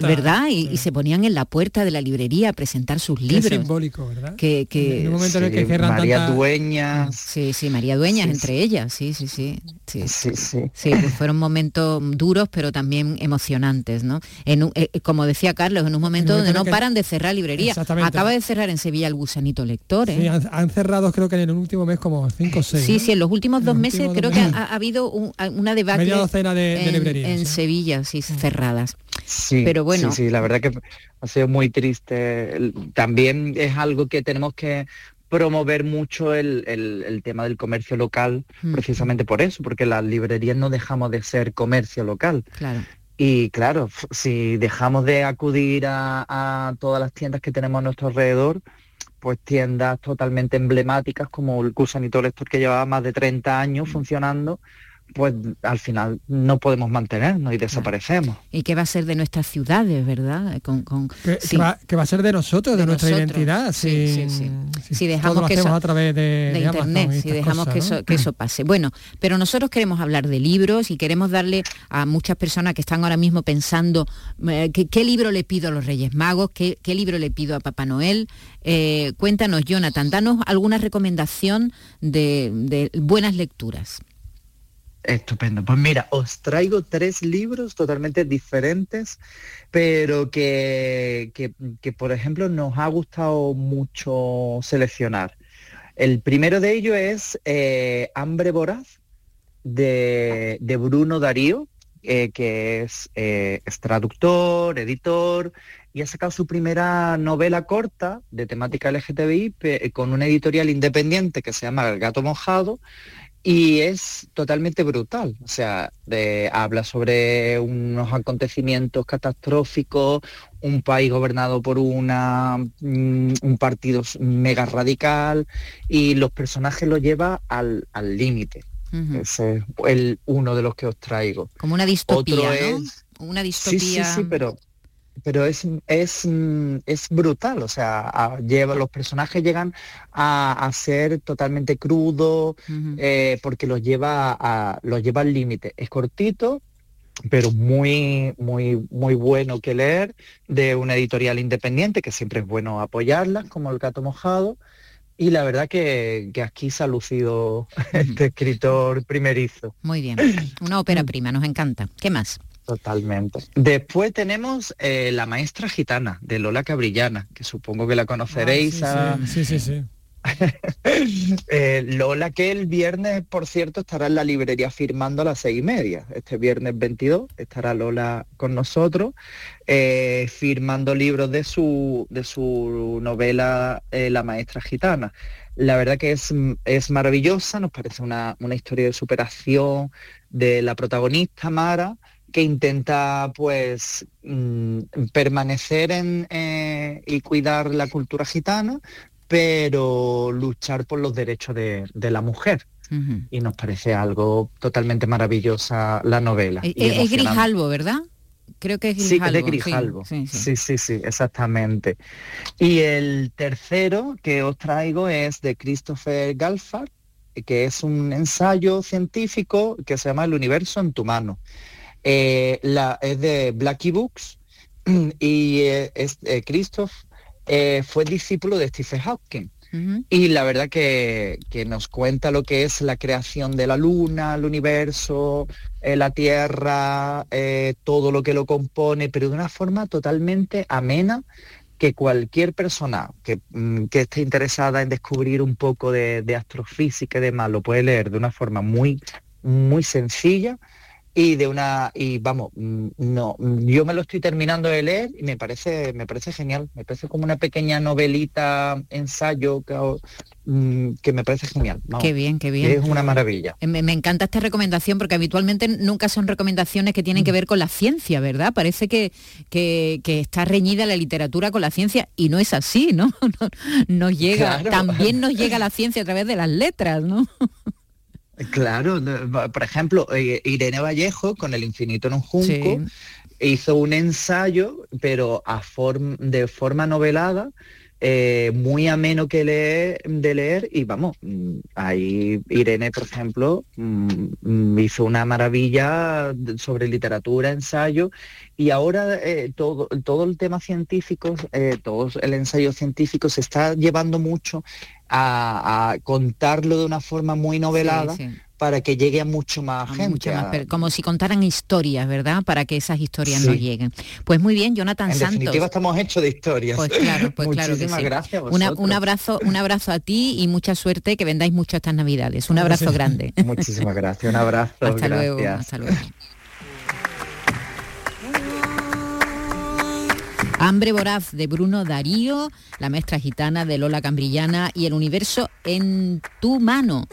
¿verdad? Y, se ponían en la puerta de la librería a presentar sus libros. Qué simbólico, ¿verdad? Que, en un momento en que María Dueñas. Sí, sí, María Dueñas entre ellas, sí, sí, sí. Sí, sí, sí. Pues fueron momentos duros, pero también emocionantes, ¿no? En eh, como decía Carlos, en un momento, donde no paran de cerrar librerías. Acaba de cerrar en Sevilla el gusanito lector. ¿eh? Sí, han, cerrado creo que en el último mes como cinco o seis. Sí, sí, en los últimos dos meses creo que ha, habido una debate Media docena de, en, librerías. En Sevilla, sí, cerradas. Sí, pero bueno. Sí, sí, la verdad que ha sido muy triste. También es algo que tenemos que promover mucho el, tema del comercio local, mm. precisamente por eso, porque las librerías no dejamos de ser comercio local. Claro. Y claro, si dejamos de acudir a, todas las tiendas que tenemos a nuestro alrededor, pues tiendas totalmente emblemáticas como el Cusanito Lector que llevaba más de 30 años funcionando, pues al final no podemos mantenernos y desaparecemos. ¿Y qué va a ser de nuestras ciudades, verdad? Con, ¿Qué, va, a ser de nosotros, de, nuestra identidad? Sí, si, dejamos que eso, a través de, internet, si dejamos que, eso, que eso pase. Bueno, pero nosotros queremos hablar de libros y queremos darle a muchas personas que están ahora mismo pensando eh, ¿qué, libro le pido a los Reyes Magos, qué, libro le pido a Papá Noel. Eh, cuéntanos, Jonathan, danos alguna recomendación de buenas lecturas. Estupendo. Pues mira, os traigo tres libros totalmente diferentes, pero que, que, por ejemplo nos ha gustado mucho seleccionar. El primero de ellos es eh, Hambre Voraz de, Bruno Darío, eh, que es, eh, es, traductor, editor, y ha sacado su primera novela corta de temática LGTBI con una editorial independiente que se llama El Gato Mojado, y es totalmente brutal. O sea, habla sobre unos acontecimientos catastróficos, un país gobernado por una, mm, un partido mega radical y los personajes lo lleva al límite. Ese es el, uno de los que os traigo. Como una distopía, Una distopía. Sí, sí, pero pero es, es, es brutal, o sea, lleva, los personajes llegan a, ser totalmente crudos eh, porque los lleva, a, los lleva al límite. Es cortito, pero muy, muy, muy bueno que leer, de una editorial independiente, que siempre es bueno apoyarlas, como el gato mojado. Y la verdad que, que aquí se ha lucido este escritor primerizo. Muy bien, una ópera prima, nos encanta. ¿Qué más? Totalmente. Después tenemos eh, La Maestra Gitana, de Lola Cabrillana, que supongo que la conoceréis. Ah, sí, sí, sí. Eh, Lola que el viernes, por cierto, estará en la librería firmando a las seis y media. Este viernes 22 estará Lola con nosotros eh, firmando libros de su, de su novela La Maestra Gitana. La verdad que es, es maravillosa, nos parece una, una historia de superación de la protagonista Mara, que intenta pues mm, permanecer en, eh, y cuidar la cultura gitana, pero luchar por los derechos de, la mujer. Y nos parece algo totalmente maravillosa la novela. Eh, eh, es, Grijalvo, ¿verdad? Creo que es. Sí, de Grijalvo. Sí sí, sí, sí, exactamente. Y el tercero que os traigo es de Christopher Galfard, que es un ensayo científico que se llama El universo en tu mano. Eh, la, es de Blackie Books y eh, es, eh, Christoph fue discípulo de Stephen Hawking. Y la verdad que, nos cuenta lo que es la creación de la luna, el universo, la Tierra, todo lo que lo compone, pero de una forma totalmente amena que cualquier persona que, mm, que esté interesada en descubrir un poco de, de, astrofísica y demás lo puede leer de una forma muy, muy sencilla y de una y vamos mm, no yo me lo estoy terminando de leer y me parece me parece genial me parece como una pequeña novelita ensayo que, mm, que me parece genial qué bien qué bien. Es una maravilla. Me, encanta esta recomendación porque habitualmente nunca son recomendaciones que tienen que mm. ver con la ciencia verdad parece que, que, está reñida la literatura con la ciencia y no es así no, nos llega también nos llega la ciencia a través de las letras no Claro, por ejemplo, eh, Irene Vallejo con El infinito en un junco hizo un ensayo, pero a de forma novelada, eh, muy ameno que leer, de leer y vamos, mm, ahí Irene, por ejemplo, mm, hizo una maravilla sobre literatura, ensayo y ahora eh, todo, todo el tema científico, todo el ensayo científico se está llevando mucho a, contarlo de una forma muy novelada. para que llegue a mucho más gente. como si contaran historias, ¿verdad? Para que esas historias no lleguen. Pues muy bien, Jonathan en Santos. En definitiva estamos hechos de historias. Pues claro, pues claro que sí. gracias. un abrazo, un abrazo a ti y mucha suerte que vendáis mucho estas navidades. Un abrazo grande. Muchísimas gracias, un abrazo. hasta luego, hasta luego. Hambre voraz de Bruno Darío, La maestra gitana de Lola Cambrillana y El universo en tu mano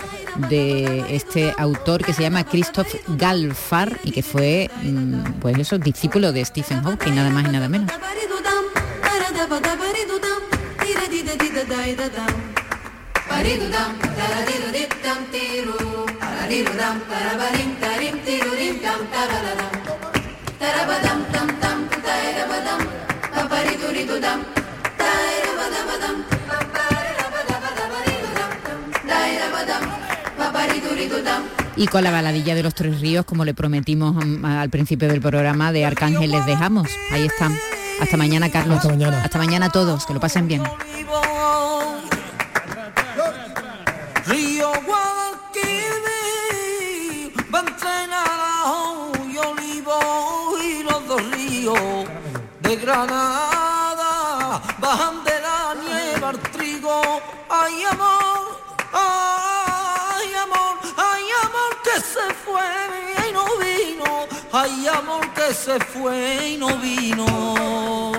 de este autor que se llama Christoph Galfar y que fue mm, pues eso, discípulo de Stephen Hawking, nada más y nada menos. Y con la baladilla de los tres ríos, como le prometimos mm, al principio del programa, de Arcángel les dejamos. Ahí están. Hasta mañana, Carlos. Hasta mañana. Hasta mañana a todos. Que lo pasen bien. de Granada Ay amor, ay amor, ay amor que se fue y no vino. Ay amor que se fue y no vino.